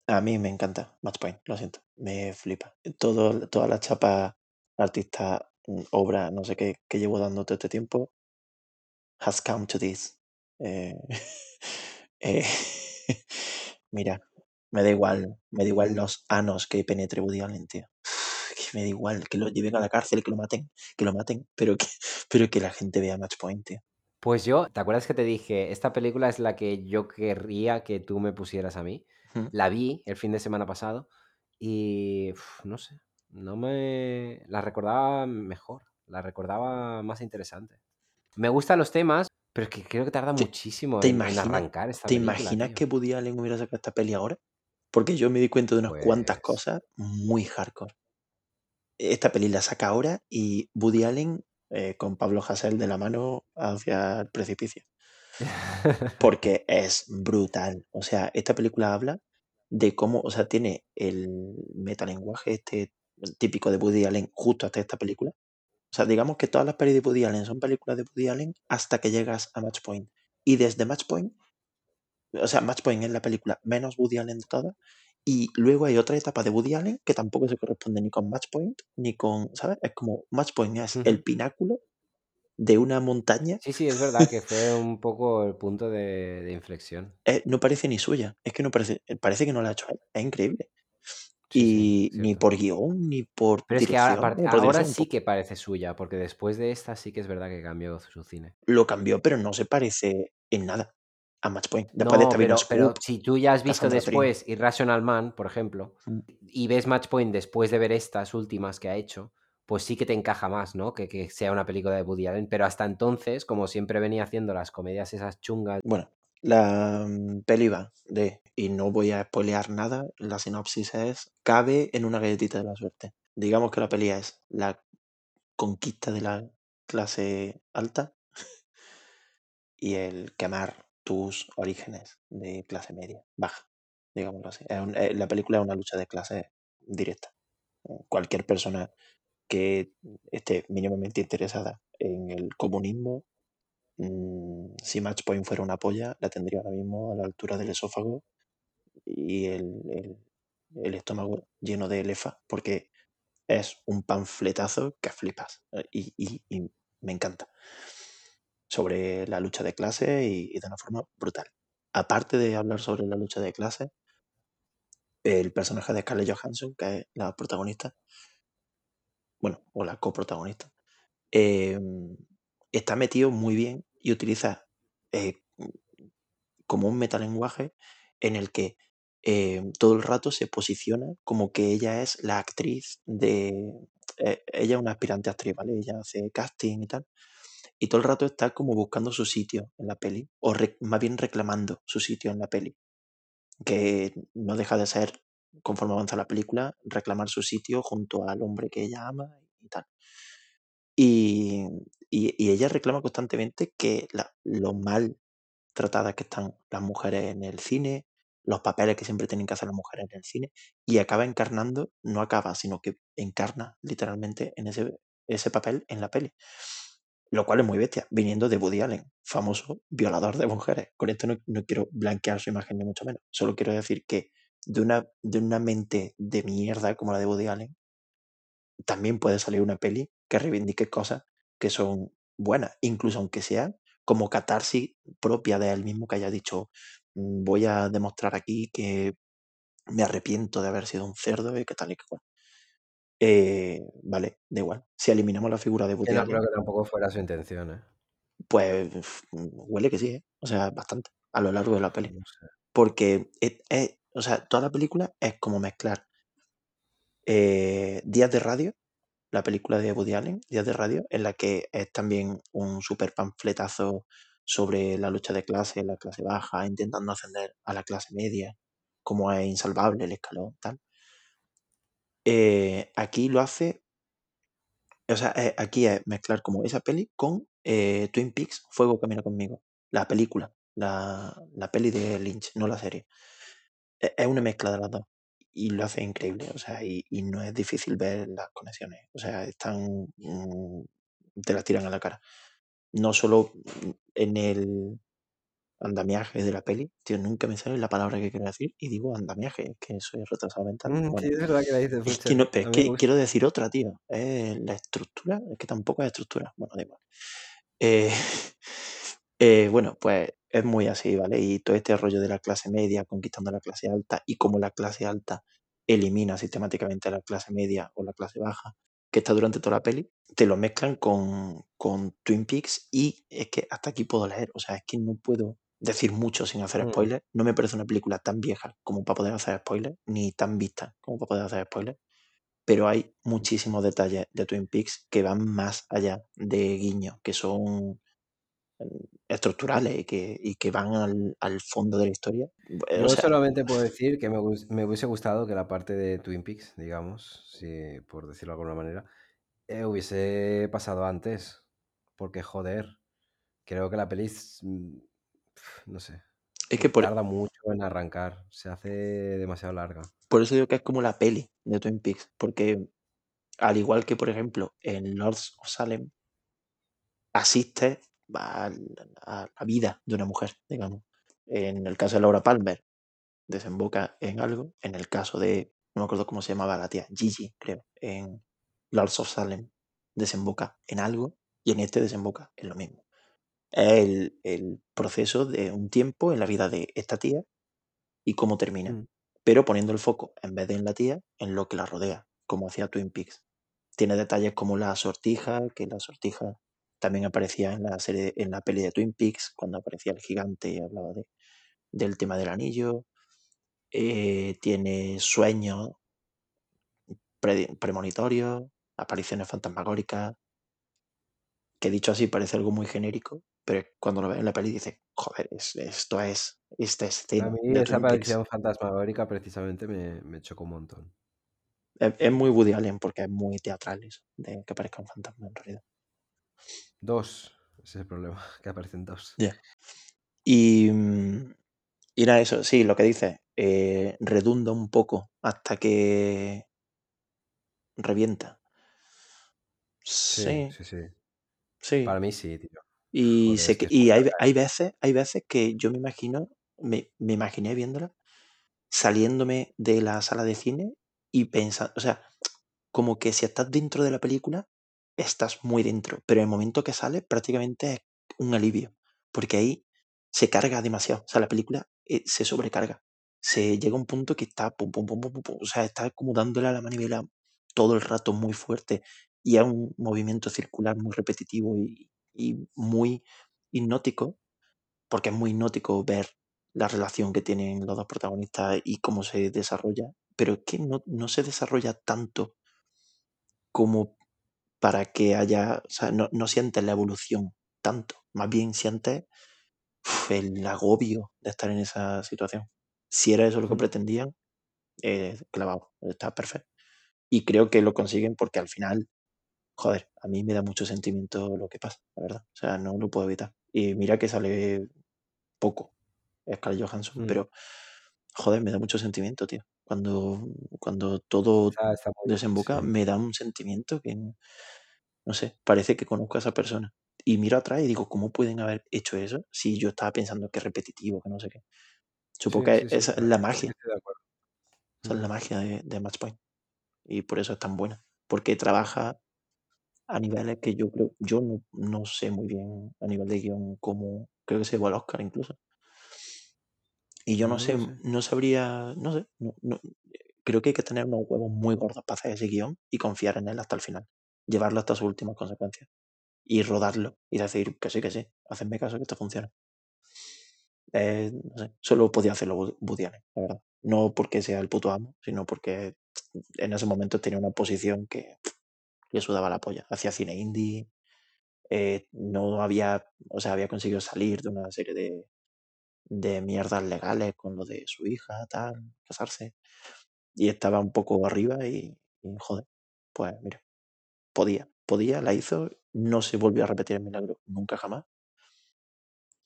A mí me encanta Match Point, lo siento, me flipa. Todo, toda la chapa artista, mm, obra, no sé qué, que llevo dando todo este tiempo, has come to this. Eh, eh, mira, me da igual, me da igual los anos que penetre Woody Allen, tío. Que me da igual, que lo lleven a la cárcel, que lo maten, que lo maten, pero que, pero que la gente vea Match Point, tío. Pues yo, ¿te acuerdas que te dije, esta película es la que yo querría que tú me pusieras a mí? La vi el fin de semana pasado y uf, no sé, no me la recordaba mejor, la recordaba más interesante. Me gustan los temas, pero es que creo que tarda ¿Te- muchísimo te en, en imaginas- arrancar esta ¿Te película. imaginas tío. que Woody Allen hubiera sacado esta peli ahora? Porque yo me di cuenta de unas cuantas Pues- cosas muy hardcore. Esta peli la saca ahora y Woody Allen eh, con Pablo Hasél de la mano hacia el precipicio. Porque es brutal. O sea, esta película habla de cómo, o sea, tiene el metalenguaje este típico de Woody Allen justo hasta esta película. O sea, digamos que todas las pelis de Woody Allen son películas de Woody Allen hasta que llegas a Match Point. Y desde Match Point, o sea, Match Point es la película menos Woody Allen de todas. Y luego hay otra etapa de Woody Allen que tampoco se corresponde ni con Match Point, ni con, ¿sabes? Es como Match Point es el pináculo de una montaña Sí, sí, es verdad que fue un poco el punto de, de inflexión. eh, no parece ni suya. Es que no parece, eh, parece que no la ha hecho él. Es increíble. Sí, sí, y ni por guion, ni por Pero es que ahora, aparte- ahora sí que parece suya, porque después de esta sí que es verdad que cambió su cine. Lo cambió, pero no se parece en nada a Match Point. Después No, pero, si tú ya has visto después Irrational Man, por ejemplo, Mm. y ves Match Point después de ver estas últimas que ha hecho, pues sí que te encaja más, ¿no? Que, que sea una película de Woody Allen. Pero hasta entonces, como siempre venía haciendo las comedias esas chungas, Bueno, la mm, peli va de, y no voy a spoilear nada, la sinopsis es, cabe en una galletita de la suerte. Digamos que la peli es la conquista de la clase alta y el quemar tus orígenes de clase media, baja, digámoslo así. Es un- eh, la película es una lucha de clases directa. Cualquier persona que esté mínimamente interesada en el comunismo, mm, si Match Point fuera una polla, la tendría ahora mismo a la altura del esófago y el, el- el estómago lleno de lefa, porque es un panfletazo que flipas eh, y, y- y me encanta. Sobre la lucha de clases y, de una forma brutal. Aparte de hablar sobre la lucha de clases, el personaje de Scarlett Johansson, que es la protagonista, bueno, o la coprotagonista, eh, está metido muy bien y utiliza eh, como un metalenguaje en el que eh, todo el rato se posiciona como que ella es la actriz de... eh, ella es una aspirante actriz, ¿vale? Ella hace casting y tal. Y todo el rato está como buscando su sitio en la peli, o más bien reclamando su sitio en la peli, que no deja de ser, conforme avanza la película, reclamar su sitio junto al hombre que ella ama y tal. Y, y- ella reclama constantemente que lo mal tratadas que están las mujeres en el cine, los papeles que siempre tienen que hacer las mujeres en el cine, y acaba encarnando, no acaba, sino que encarna literalmente en ese, ese papel en la peli. Lo cual es muy bestia, viniendo de Woody Allen, famoso violador de mujeres. Con esto no, no quiero blanquear su imagen ni mucho menos. Solo quiero decir que de una, de una mente de mierda como la de Woody Allen, también puede salir una peli que reivindique cosas que son buenas, incluso aunque sea como catarsis propia de él mismo que haya dicho, "Mm, voy a demostrar aquí que me arrepiento de haber sido un cerdo y que tal y que cual. Eh, vale, da igual. Si eliminamos la figura de Que Woody no creo que tampoco fuera su intención, ¿eh? pues huele que sí, ¿eh? O sea, bastante a lo largo de la peli. Porque, es- es- o sea, toda la película es como mezclar eh, Días de Radio, la película de Woody Allen, Días de Radio, en la que es también un super panfletazo sobre la lucha de clase, la clase baja, intentando ascender a la clase media, como es insalvable el escalón, tal. Eh, aquí lo hace, o sea, eh, aquí es mezclar como esa peli con eh, Twin Peaks, Fuego Camina Conmigo, la película, la, la peli de Lynch, no la serie. Es es una mezcla de las dos y lo hace increíble, o sea, y, no es difícil ver las conexiones, o sea, están, mm, te las tiran a la cara. No solo en el andamiaje de la peli, tío, nunca me sale la palabra que quiero decir y digo andamiaje, es que soy retrasado mental. Mm, Bueno, sí, es verdad que la dices es que no, es que quiero decir otra, tío, es la estructura, es que tampoco es estructura, bueno, da igual. Eh, eh, bueno, pues es muy así, ¿vale? Y todo este rollo de la clase media conquistando la clase alta y cómo la clase alta elimina sistemáticamente a la clase media o la clase baja, que está durante toda la peli, te lo mezclan con, con Twin Peaks y es que hasta aquí puedo leer, o sea, es que no puedo decir mucho sin hacer Mm. spoilers. No me parece una película tan vieja como para poder hacer spoilers, ni tan vista como para poder hacer spoilers pero hay muchísimos detalles de Twin Peaks que van más allá de guiños, que son mm, estructurales y que, y que van al, al fondo de la historia. Eh, Yo O sea, solamente puedo decir que me, hubiese gustado que la parte de Twin Peaks, digamos, si, por decirlo de alguna manera, eh, hubiese pasado antes. Porque, joder, creo que la peli mm, no sé, es que por, tarda mucho en arrancar, se hace demasiado larga. por eso digo que es como la peli de Twin Peaks, porque al igual que, por ejemplo, en Lords of Salem, asiste a, a la vida de una mujer, digamos. En el caso de Laura Palmer, desemboca en algo. En el caso de, no me acuerdo cómo se llamaba la tía, Gigi, creo, en Lords of Salem, desemboca en algo y en este desemboca en lo mismo. Es el, el proceso de un tiempo en la vida de esta tía y cómo termina. Mm. Pero poniendo el foco, en vez de en la tía, en lo que la rodea, como hacía Twin Peaks. Tiene detalles como la sortija, que la sortija también aparecía en la serie, en la peli de Twin Peaks, cuando aparecía el gigante y hablaba de, del tema del anillo. Eh, tiene sueños pre- premonitorios, apariciones fantasmagóricas, que dicho así parece algo muy genérico, pero cuando lo ves en la peli dices, joder, es- esto es esta A escena mí de esa aparición fantasmagórica precisamente me, me chocó un montón. Es, es muy Woody Allen porque es muy teatral eso, de que aparezca un fantasma en realidad. Dos, ese es el problema, que aparecen dos. Y, mm, y nada, eso, sí, lo que dices, eh, redunda un poco hasta que revienta. Sí, Sí, sí, sí. Sí. Para mí sí, tío. Y, Joder, sé es que, que es y hay, hay veces, hay veces que yo me imagino, me, me imaginé viéndola, saliéndome de la sala de cine y pensando, o sea, como que si estás dentro de la película, estás muy dentro, pero en el momento que sales prácticamente es un alivio, porque ahí se carga demasiado, o sea, la película eh, se sobrecarga, se llega a un punto que está, pum, pum, pum, pum, pum, pum, o sea, está como dándole a la manivela todo el rato muy fuerte y es un movimiento circular muy repetitivo y, y muy hipnótico, porque es muy hipnótico ver la relación que tienen los dos protagonistas y cómo se desarrolla, pero es que no, no se desarrolla tanto como para que haya, o sea, no, no sientes la evolución tanto, más bien sientes uf, el agobio de estar en esa situación. Si era eso lo que pretendían, eh, clavado, está perfecto. Y creo que lo consiguen porque al final, joder, a mí me da mucho sentimiento lo que pasa, la verdad. O sea, no lo puedo evitar. Y mira que sale poco Scarlett Johansson, Mm. pero joder, me da mucho sentimiento, tío. Cuando, cuando todo bien, desemboca, sí. me da un sentimiento que, no sé, parece que conozco a esa persona. Y miro atrás y digo, ¿cómo pueden haber hecho eso si yo estaba pensando que es repetitivo, que no sé qué? Supongo Sí, que sí, esa es la magia, esa es la magia de, de Match Point. Y por eso es tan buena. Porque trabaja a niveles que yo creo, yo no, no sé muy bien a nivel de guion cómo, creo que se llevó al Oscar incluso. Y yo no No sé, no sabría, no sé, no, no- creo que hay que tener unos huevos muy gordos para hacer ese guion y confiar en él hasta el final. Llevarlo hasta sus últimas consecuencias. Y rodarlo y decir que sí, que sí, hacedme caso que esto funciona. Eh, no sé, solo podía hacerlo Woody Woody Allen, la verdad. No porque sea el puto amo, sino porque en ese momento tenía una posición que le sudaba la polla. Hacía cine indie, eh, no había, o sea, había conseguido salir de una serie de, de mierdas legales con lo de su hija, tal, casarse. Y estaba un poco arriba y, joder, pues mira, podía, podía, la hizo, no se volvió a repetir el milagro nunca jamás.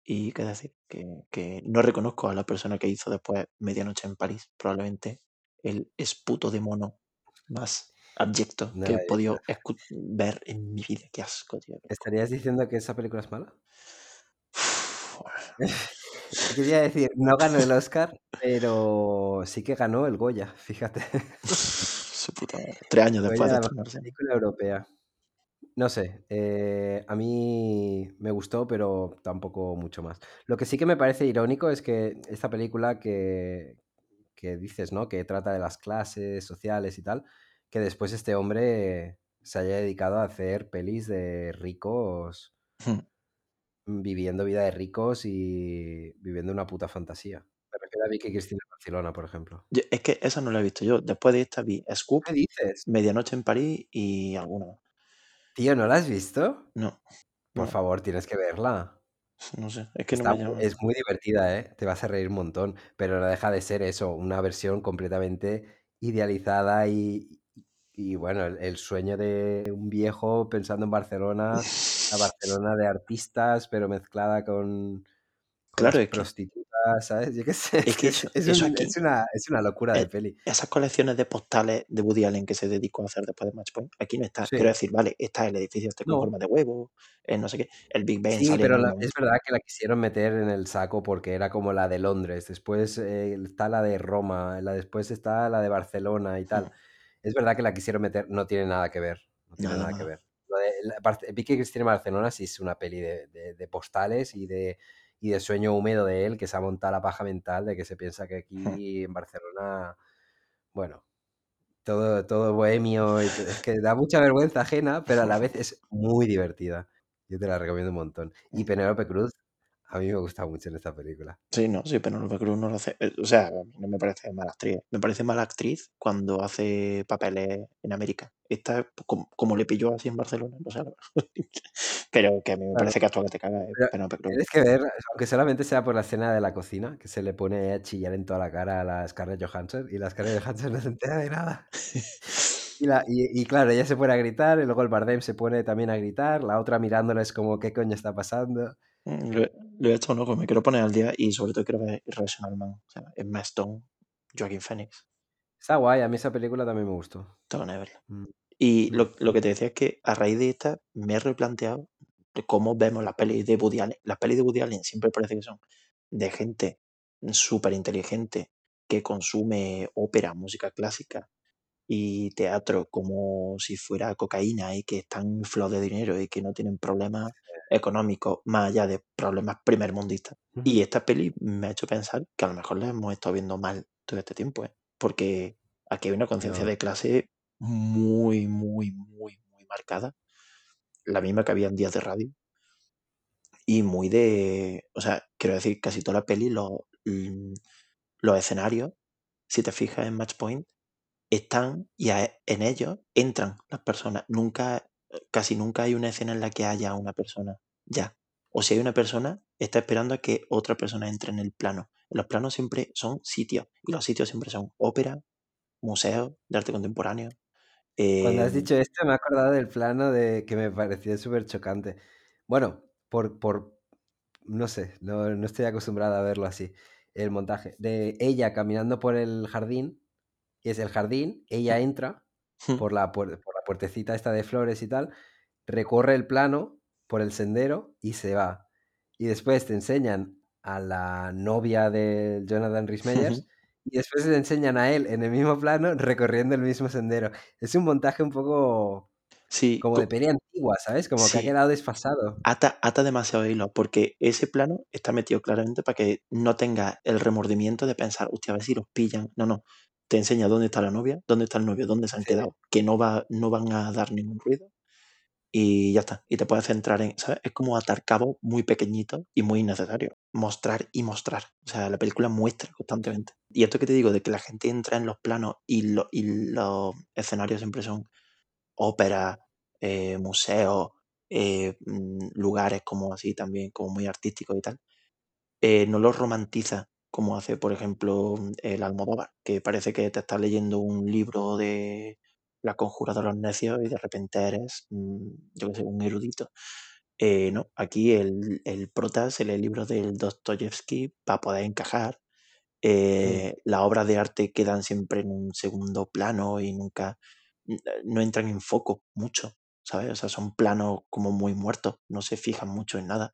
Y qué decir, que, que no reconozco a la persona que hizo después Medianoche en París, probablemente el esputo de mono más abyecto No que he podido ver en mi vida. Qué asco, tío. ¿Estarías diciendo que esa película es mala? Quería decir, no ganó el Oscar, pero sí que ganó el Goya, fíjate. Su puta madre. Tres años después Goya de la película europea. No sé, eh, a mí me gustó, pero tampoco mucho más. Lo que sí que me parece irónico es que esta película que, que dices, ¿no? Que trata de las clases sociales y tal, que después este hombre se haya dedicado a hacer pelis de ricos viviendo vida de ricos y viviendo una puta fantasía. Me refiero a Vicky Cristina Barcelona, por ejemplo. Yo- es que esa no la he visto yo. Después de esta vi Scoop, ¿Qué dices? Medianoche en París y alguna. Tío, ¿no la has visto? No, Por no, favor, tienes que verla. no sé. Es que no Está, me llama. es muy divertida, ¿eh? Te vas a reír un montón, pero no deja de ser eso, una versión completamente idealizada y, y bueno, el, el sueño de un viejo pensando en Barcelona, la Barcelona de artistas, pero mezclada con, Claro, es prostitutas, ¿sabes? Yo qué sé, es que eso, es eso un- aquí, es una, es una locura de eh, peli. esas colecciones de postales de Woody Allen que se dedicó a hacer después de Match Point, aquí no está. Sí. Quiero decir, vale, está el edificio este con No. forma de huevo, eh, no sé qué, el Big Ben Sí, pero la- es verdad que la quisieron meter en el saco porque era como la de Londres. Después eh, está la de Roma, la después está la de Barcelona y tal. Es verdad que la quisieron meter, no tiene nada que ver. No tiene Nada, que ver. Lo de la Barce- Vicky Cristina Barcelona sí es una peli de, de- de postales y de, y de sueño húmedo de él que se ha montado la paja mental de que se piensa que aquí en Barcelona, bueno, todo, todo bohemio. y es que da mucha vergüenza ajena, pero a la vez es muy divertida. Yo te la recomiendo un montón. Y Penélope Cruz, a mí me gusta mucho en esta película. Sí, no, sí, Penélope Cruz no lo hace. eh, O sea, a mí no me parece mala actriz. Me parece mala actriz cuando hace papeles en América. Esta, como, como le pilló así en Barcelona, no sé. Pero que a mí me parece que actúa que te caga Pero Penélope Cruz. tienes que ver, aunque solamente sea por la escena de la cocina, que se le pone a chillar en toda la cara a la Scarlett Johansson y la Scarlett Johansson no se entera de nada. Y, la, y, y claro, ella se pone a gritar y luego el Bardem se pone también a gritar, la otra mirándola es como, ¿qué coño está pasando? Mm, Lo, he- lo he hecho, ¿no? Pues me quiero poner al día y sobre todo quiero ver Irrational Man. O sea, Emma Stone, Joaquin Phoenix. Está guay, a mí esa película también me gustó. Mm, Y lo, lo mm. que te decía es que a raíz de esta me he replanteado cómo vemos las pelis de Woody Allen. Las pelis de Woody Allen siempre parece que son de gente súper inteligente que consume ópera, música clásica y teatro como si fuera cocaína y que están inflados de dinero y que no tienen problemas económicos más allá de problemas primermundistas. Y esta peli me ha hecho pensar que a lo mejor la hemos estado viendo mal todo este tiempo, ¿eh? porque aquí hay una conciencia No. de clase muy, muy, muy, muy marcada. La misma que había en días de radio. Y muy de. O sea, quiero decir, casi toda la peli, los, los escenarios, si te fijas en Match Point, están y en ellos entran las personas. Nunca, casi nunca hay una escena en la que haya una persona ya. O si hay una persona, está esperando a que otra persona entre en el plano. Los planos siempre son sitios y los sitios siempre son ópera, museos de arte contemporáneo. Cuando has eh, dicho esto me he acordado del plano de que me pareció súper chocante. Bueno, por, por, no sé, no, no estoy acostumbrada a verlo así. El montaje de ella caminando por el jardín, y es el jardín, ella entra por la, puer- por la puertecita esta de flores y tal, recorre el plano por el sendero y se va. Y después te enseñan a la novia de Jonathan Rhys Meyers y después le enseñan a él en el mismo plano recorriendo el mismo sendero. Es un montaje un poco sí, como co- de peli antigua, ¿sabes? Como que ha quedado desfasado. ata, ata demasiado hilo, porque ese plano está metido claramente para que no tengas el remordimiento de pensar, hostia, a ver si los pillan. No, no. Te enseña dónde está la novia, dónde está el novio, dónde se han Sí. quedado, que no, va, no van a dar ningún ruido. Y ya está. Y te puedes centrar en, ¿sabes? Es como atar cabos muy pequeñitos y muy innecesarios. Mostrar y mostrar. O sea, la película muestra constantemente. Y esto que te digo, de que la gente entra en los planos y, lo- y los escenarios siempre son óperas, eh, museos, eh, mm, lugares como así también, como muy artísticos y tal, eh, no los romantiza como hace, por ejemplo, el Almodóvar, que parece que te estás leyendo un libro de La conjura de los necios y de repente eres, mm, yo qué sé, un erudito. Eh, no, aquí el, el prota se lee libros del Dostoyevsky para poder encajar. Eh, las obras de arte quedan siempre en un segundo plano y nunca no entran en foco mucho, ¿sabes? O sea, son planos como muy muertos, no se fijan mucho en nada.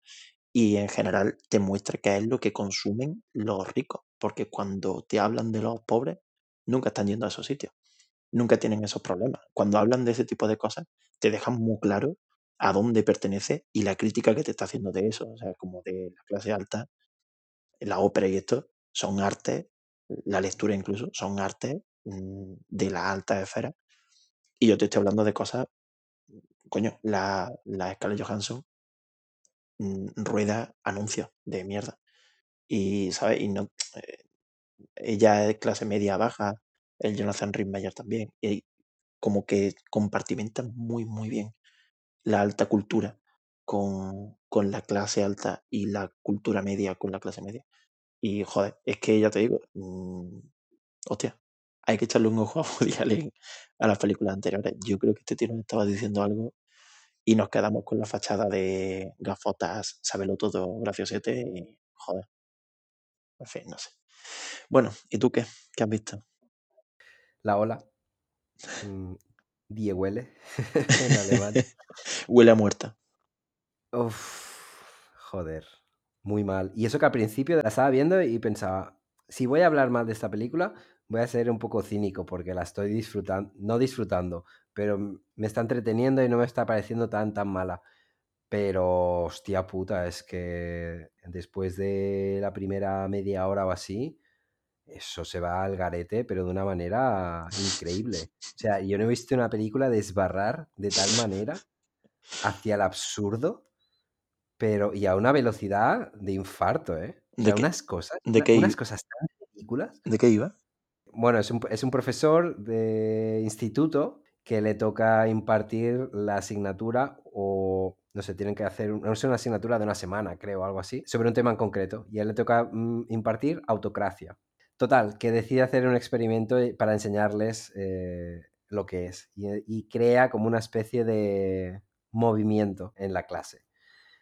Y en general te muestra que es lo que consumen los ricos, porque cuando te hablan de los pobres, nunca están yendo a esos sitios, nunca tienen esos problemas. Cuando hablan de ese tipo de cosas, te dejan muy claro a dónde pertenece y la crítica que te está haciendo de eso, o sea, como de la clase alta, la ópera y esto son artes, la lectura incluso, son artes mm, de la alta esfera. Y yo te estoy hablando de cosas, coño, la, la Scarlett Johansson rueda anuncios de mierda. Y, ¿sabes? Y no, eh, ella es clase media baja, el Jonathan Rhys Meyers también. Y como que compartimentan muy, muy bien la alta cultura con, con la clase alta y la cultura media con la clase media. Y joder, es que ya te digo, mm, hostia, hay que echarle un ojo a Woody Allen a las películas anteriores. Yo creo que este tío nos estaba diciendo algo y nos quedamos con la fachada de gafotas, sábelo todo, graciosete y joder. En fin, no sé. Bueno, ¿y tú qué? ¿Qué has visto? La ola. mm, Die huele en alemán. Huele a muerta. Uf, joder, muy mal. Y eso que al principio la estaba viendo y pensaba, si voy a hablar mal de esta película, voy a ser un poco cínico porque la estoy disfrutando, no disfrutando, pero me está entreteniendo y no me está pareciendo tan, tan mala. Pero, hostia puta, es que después de la primera media hora o así, eso se va al garete, pero de una manera increíble. O sea, yo no he visto una película desbarrar de tal manera hacia el absurdo pero, y a una velocidad de infarto, ¿eh? O ¿De qué, unas cosas, de una- qué, unas i- cosas tan ridículas. de qué iba? Bueno, es un, es un profesor de instituto que le toca impartir la asignatura o, no sé, tienen que hacer, no sé, una asignatura de una semana, creo, algo así, sobre un tema en concreto. Y a él le toca mm, impartir autocracia. Total, que decide hacer un experimento eh, para enseñarles eh, lo que es. Y, y crea como una especie de movimiento en la clase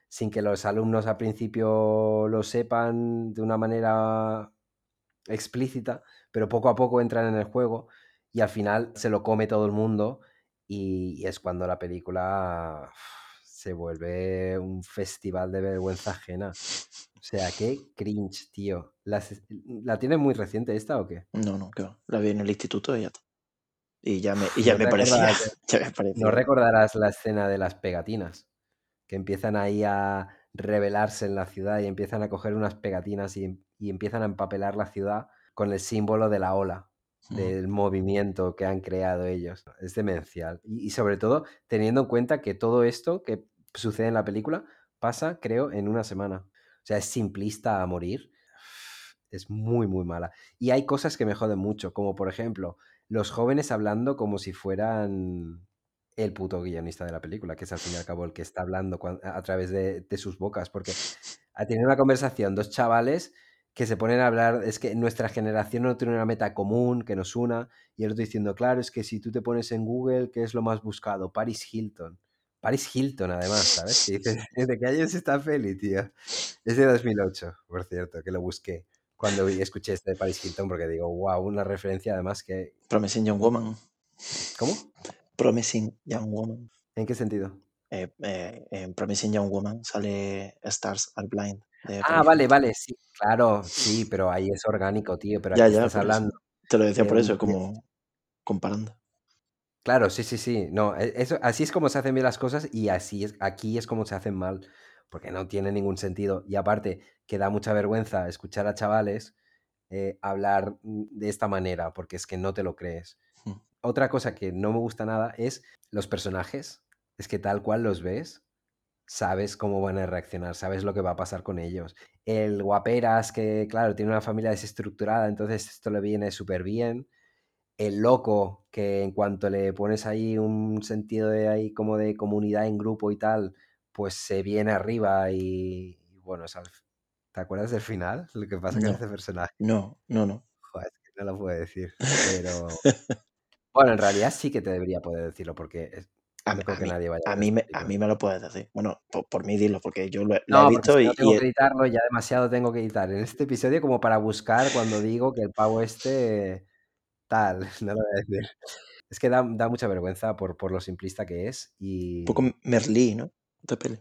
sin que los alumnos al principio lo sepan de una manera explícita, pero poco a poco entran en el juego y al final se lo come todo el mundo y, es cuando la película se vuelve un festival de vergüenza ajena. O sea, qué cringe, tío. ¿Las- ¿La tienes muy reciente esta o qué? No, no, que va. La vi en el instituto y ya está. Y ya me, y ya ¿No me parecía, ya me no recordarás la escena de las pegatinas? Que empiezan ahí a rebelarse en la ciudad y empiezan a coger unas pegatinas y, y empiezan a empapelar la ciudad con el símbolo de la ola, del movimiento que han creado ellos. Es demencial. Y, y sobre todo teniendo en cuenta que todo esto que sucede en la película pasa, creo, en una semana. O sea, es simplista a morir. Es muy, muy mala. Y hay cosas que me joden mucho, como por ejemplo, los jóvenes hablando como si fueran el puto guionista de la película, que es al fin y al cabo el que está hablando a través de, de sus bocas, porque ha tenido una conversación dos chavales que se ponen a hablar, es que nuestra generación no tiene una meta común que nos una, y el otro diciendo, claro, es que si tú te pones en Google, ¿qué es lo más buscado? Paris Hilton. Paris Hilton, además, ¿sabes? Que dices, ¿de qué año es esta peli, tío? Es de 2008, por cierto, que lo busqué cuando vi- escuché este de Paris Hilton, porque digo, wow, una referencia además que... Promising Young Woman. ¿Cómo? Promising Young Woman. ¿En qué sentido? Eh, eh, en Promising Young Woman sale Stars Are Blind. Ah, vale, vale, sí, claro, sí, pero ahí es orgánico, tío, pero Ya, aquí ya, estás eso. hablando Te lo decía de por un- eso, como comparando. Claro, sí, sí, sí. No, e- eso, así es como se hacen bien las cosas y así es, aquí es como se hacen mal, porque no tiene ningún sentido. Y aparte, que da mucha vergüenza escuchar a chavales eh, hablar mm, de esta manera, porque es que no te lo crees. Mm. Otra cosa que no me gusta nada es los personajes. Es que tal cual los ves, sabes cómo van a reaccionar, sabes lo que va a pasar con ellos. El guaperas que, claro, tiene una familia desestructurada, entonces esto le viene súper bien el loco, que en cuanto le pones ahí un sentido de ahí como de comunidad en grupo y tal, pues se viene arriba y, y bueno, es al- ¿te acuerdas del final? Lo que pasa con ese personaje. No, no, no. Joder, no lo puedo decir, pero bueno, en realidad sí que te debería poder decirlo porque A, no creo a que mí, nadie vaya a, ver mí me, a mí me lo puedes decir. Bueno, por, por mí dilo, porque yo lo, he- lo No, he visto si y, no tengo y que editarlo, ya demasiado tengo que editar en este episodio como para buscar cuando digo que el pavo este tal, no lo voy a decir. Es que da, da mucha vergüenza por, por lo simplista que es un poco y Merlí, ¿no? De peli.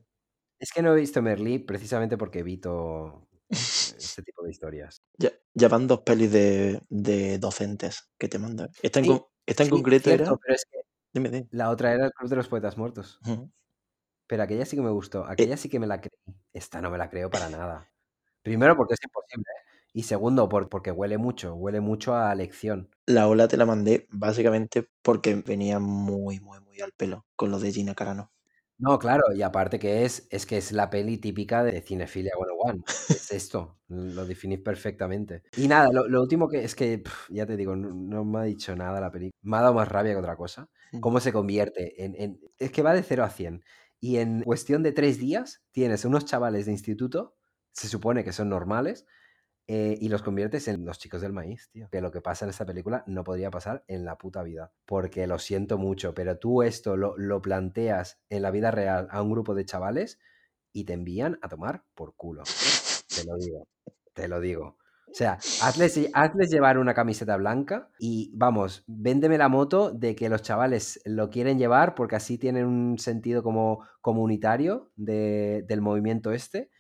es que no he visto Merlí precisamente porque evito este tipo de historias. Ya, ya van dos pelis de, de docentes que te mandan. Esta en, Sí, con- esta en sí, concreto cierto, era. pero es que Dime, dime. la otra era el Club de los Poetas Muertos. Pero aquella sí que me gustó, aquella sí que me la creí. Esta no me la creo para nada. Primero porque es imposible y segundo por- porque huele mucho, huele mucho a lección. La ola te la mandé básicamente porque venía muy, muy, muy al pelo con lo de Gina Carano. No, claro, y aparte que es, es que es la peli típica de Cinefilia 101. Es esto, lo definís perfectamente. Y nada, lo, lo último que es que, ya te digo, no, no me ha dicho nada la película. Me ha dado más rabia que otra cosa. Cómo se convierte en, en- Es que va de 0 a 100. Y en cuestión de tres días tienes unos chavales de instituto, se supone que son normales, eh, y los conviertes en los chicos del maíz, tío. Que lo que pasa en esta película no podría pasar en la puta vida. Porque lo siento mucho, pero tú esto lo, lo planteas en la vida real a un grupo de chavales y te envían a tomar por culo. Te lo digo. Te lo digo. O sea, hazles, llevar una camiseta blanca y vamos, véndeme la moto de que los chavales lo quieren llevar porque así tienen un sentido como comunitario de- del movimiento este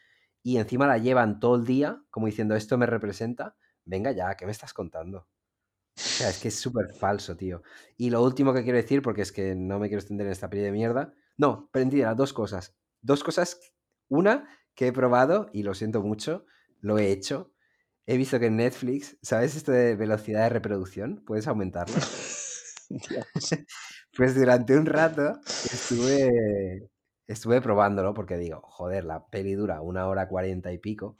y encima la llevan todo el día como diciendo esto me representa. Venga ya, ¿qué me estás contando? O sea, es que es súper falso, tío. Y lo último que quiero decir, porque es que no me quiero extender en esta peli de mierda. No, mentira, dos cosas. Dos cosas. Una que he probado y lo siento mucho, lo he hecho. He visto que en Netflix, ¿sabes esto de velocidad de reproducción? ¿Puedes aumentarlo? Pues durante un rato estuve, estuve probándolo porque digo, joder, la peli dura una hora cuarenta y pico.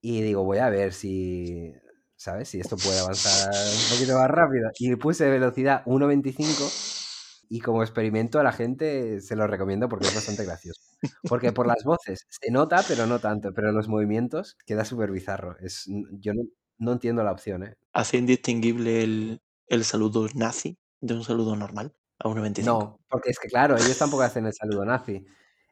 Y digo, voy a ver si, ¿sabes? Si esto puede avanzar un poquito más rápido. Y puse velocidad 1.25 y como experimento a la gente se lo recomiendo porque es bastante gracioso. Porque por las voces se nota, pero no tanto. Pero los movimientos queda súper bizarro. Es, yo no, no entiendo la opción, ¿eh? Hace indistinguible el, el saludo nazi de un saludo normal a 1.25. No, porque es que claro, ellos tampoco hacen el saludo nazi.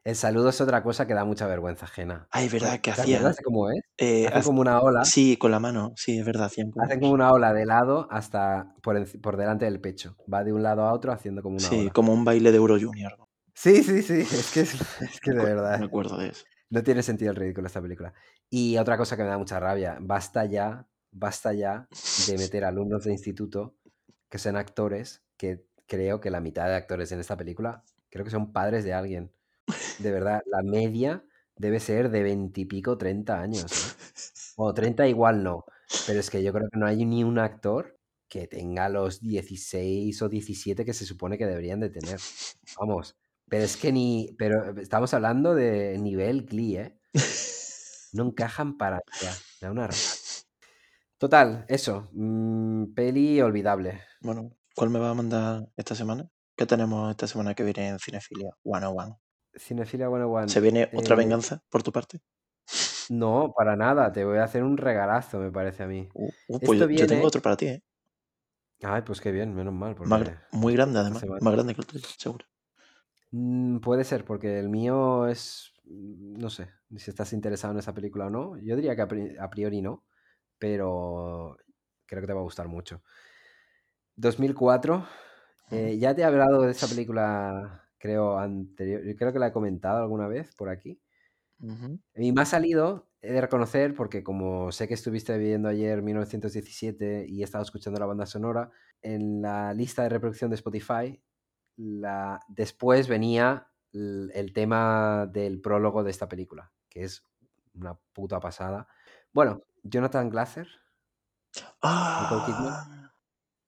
El saludo es otra cosa que da mucha vergüenza ajena. Ah, es verdad que ¿Te hacían. cómo es? eh, Hacen hace- como una ola. Sí, con la mano. Sí, es verdad. Hacían como. Hacen como una ola de lado hasta por, por delante del pecho. Va de un lado a otro haciendo como una Sí, ola. como un baile de Euro Junior. Sí, sí, sí. Es que, es, es que de verdad. Me acuerdo de eso. No tiene sentido el ridículo esta película. Y otra cosa que me da mucha rabia. Basta ya, basta ya de meter alumnos de instituto que son actores, que creo que la mitad de actores en esta película, creo que son padres de alguien. De verdad, la media debe ser de veintipico, treinta años. ¿eh? O 30 igual no. Pero es que yo creo que no hay ni un actor que tenga los 16 o 17 que se supone que deberían de tener. Vamos. Pero es que ni. Pero estamos hablando de nivel Glee, ¿eh? No encajan para nada. Da una. Total, eso. mm, peli olvidable. Bueno, ¿cuál me va a mandar esta semana? ¿Qué tenemos esta semana que viene en Cinefilia 101? Cinefilia 101. ¿Se viene otra eh, venganza por tu parte? No, para nada. Te voy a hacer un regalazo, me parece a mí. Uh, uh, pues yo, yo tengo otro para ti, ¿eh? Ay, pues qué bien, menos mal. Porque... Más muy grande, además. Más grande que el tuyo, seguro. Mm, puede ser, porque el mío es. mm, No sé si estás interesado en esa película o no. Yo diría que a pri- a priori no, pero creo que te va a gustar mucho. 2004. eh, ya te he hablado de esa película, creo, anterior. Creo que la he comentado alguna vez por aquí. Ujú. Y me ha salido, he de reconocer, porque como sé que estuviste viendo ayer 1917 y he estado escuchando la banda sonora, en la lista de reproducción de Spotify, la... después venía el, el tema del prólogo de esta película, que es una puta pasada. Bueno, Jonathan Glazer. Ah,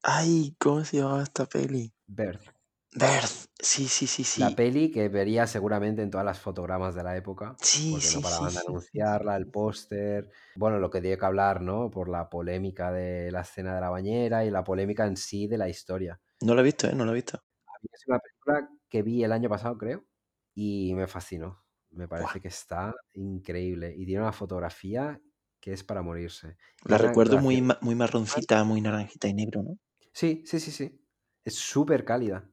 ay, ¿cómo se llamaba esta peli? Birth. Birth. Sí, sí, sí, sí. La peli que vería seguramente en todas las fotogramas de la época, Sí, porque sí, no paraban sí, de anunciarla, el póster, bueno, lo que dio que hablar, ¿no? Por la polémica de la escena de la bañera y la polémica en sí de la historia. No lo he visto, ¿eh? No lo he visto. Mí es una película que vi el año pasado, creo, y me fascinó. Me parece Buah. que está increíble y tiene una fotografía que es para morirse. La recuerdo muy, muy marroncita, muy naranjita y negro, ¿no? Sí, sí, sí, sí. Es súper cálida.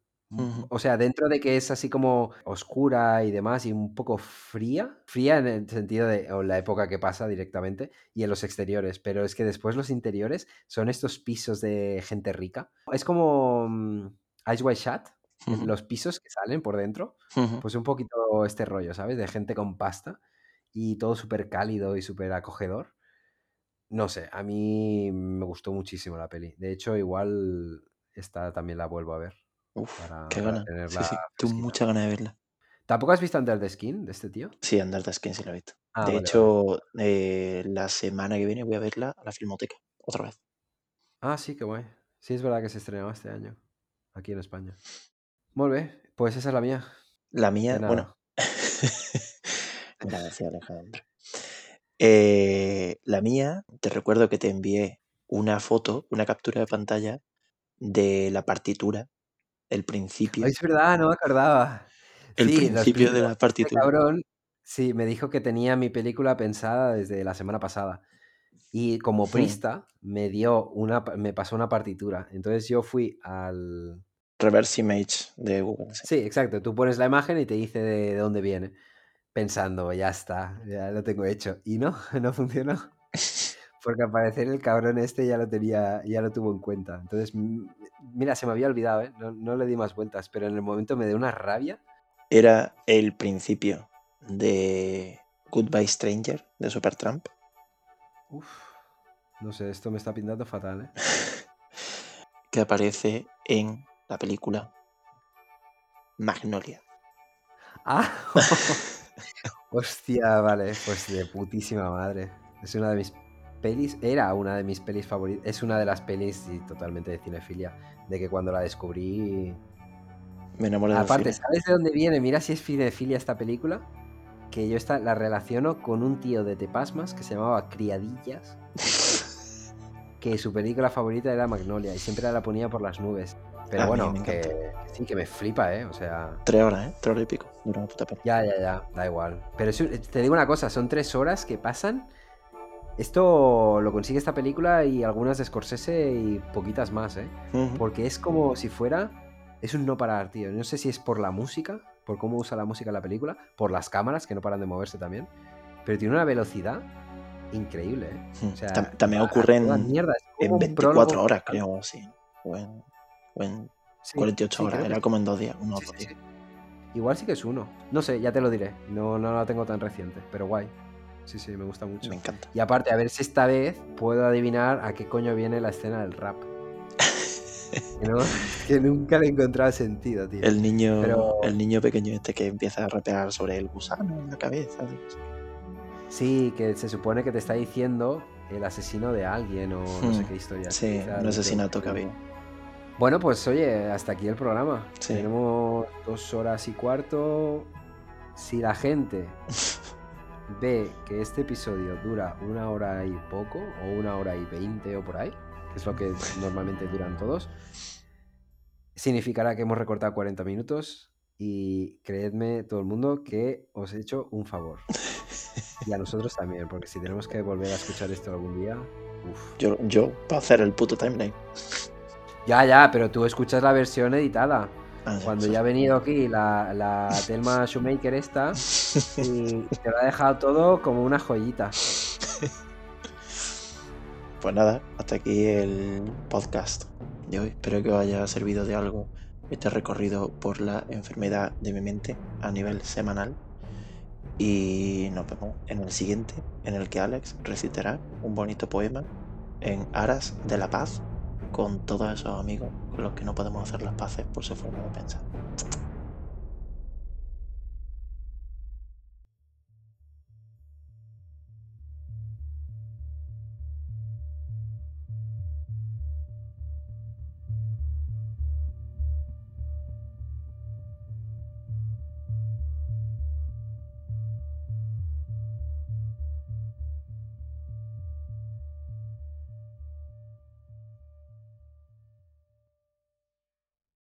O sea, dentro de que es así como oscura y demás y un poco fría, fría en el sentido de o la época que pasa directamente y en los exteriores, pero es que después los interiores son estos pisos de gente rica. Es como mm, Ice White Shut, en Ujú. los pisos que salen por dentro, Ujú. pues un poquito este rollo, ¿sabes? De gente con pasta y todo súper cálido y súper acogedor. No sé, a mí me gustó muchísimo la peli. De hecho, igual esta también la vuelvo a ver Uf, para, qué para tenerla Sí, sí. Tengo muchas ganas de verla. ¿Tampoco has visto Under the Skin de este tío? Sí, Under the Skin sí la he visto. Ah, de vale, hecho, eh, la semana que viene voy a verla a la Filmoteca. Otra vez. Ah, sí, qué guay. Sí, es verdad que se estrenaba este año, aquí en España. Muy bien, pues esa es la mía. La mía, bueno. Gracias, Alejandro. Eh, la mía, te recuerdo que te envié una foto, una captura de pantalla de la partitura, el principio. Ay, es verdad, no me acordaba. El sí, principio de la este partitura. cabrón, sí, me dijo que tenía mi película pensada desde la semana pasada. Y como prista, me dio una, me pasó una partitura. Entonces yo fui al, Reverse image de Google. sí. Sí, exacto. Tú pones la imagen y te dice de, de dónde viene. Pensando, ya está, ya lo tengo hecho. Y no, no funcionó. Porque al parecer el cabrón este ya lo tenía, ya lo tuvo en cuenta. Entonces, mira, se me había olvidado, ¿eh? No, no le di más vueltas, pero en el momento me dio una rabia. Era el principio de Goodbye Stranger de Supertramp. Uf, no sé, esto me está pintando fatal, ¿eh? que aparece en la película Magnolia. Ah, hostia, vale, pues de putísima madre. Es una de mis pelis, era una de mis pelis favoritas. Es una de las pelis y totalmente de cinefilia. De que cuando la descubrí Me enamoré del Aparte. ¿sabes de dónde viene? Mira si es cinefilia esta película. Que yo esta la relaciono con un tío de Tepasmas que se llamaba Criadillas. Que su película favorita era Magnolia y siempre la ponía por las nubes. Pero A bueno, que, sí, que me flipa, ¿eh? O sea, Tres horas, ¿eh? Tres horas y pico. Dura una puta ya, ya, ya, da igual. Pero te digo una cosa, son tres horas que pasan. Esto lo consigue esta película y algunas de Scorsese y poquitas más, ¿eh? Porque es como si fuera. Es un no parar, tío. No sé si es por la música, por cómo usa la música en la película, por las cámaras que no paran de moverse también. Pero tiene una velocidad increíble, ¿eh? Ujú. O sea, Tam- También ocurre en, mierda, es en como un 24 prólogo. horas, creo, o así. O en, o en Sí, 48 sí, horas. que Era sí. como en dos días. Unos Sí, dos sí, sí. Igual sí que es uno. No sé, ya te lo diré. No, no la tengo tan reciente, pero guay. Sí, sí, me gusta mucho. Me encanta. Y aparte, a ver si esta vez puedo adivinar a qué coño viene la escena del rap. Que, no- que nunca le he encontrado sentido, tío. El niño, Pero- el niño pequeño este que empieza a rapear sobre el gusano en la cabeza. qué. Sí, que se supone que te está diciendo el asesino de alguien o no sé Hmm, qué historia. Sí, un asesinato que había. Bueno, pues oye, hasta aquí el programa. Sí. Tenemos dos horas y cuarto. Si la gente ve que este episodio dura una hora y poco, o una hora y veinte o por ahí, es lo que normalmente duran todos, significará que hemos recortado 40 minutos y creedme todo el mundo que os he hecho un favor. Y a nosotros también, porque si tenemos que volver a escuchar esto algún día, uff. Yo, yo para hacer el puto timeline. Ya, ya, pero tú escuchas la versión editada. Ah, Cuando sí. ya ha venido aquí la, la Telma Shoemaker esta y te lo ha dejado todo como una joyita. Pues nada, hasta aquí el podcast de hoy. Espero que os haya servido de algo este recorrido por la enfermedad de mi mente a nivel semanal. Y nos vemos en el siguiente, en el que Alex recitará un bonito poema en aras de la paz con todos esos amigos con los que no podemos hacer las paces por su forma de pensar.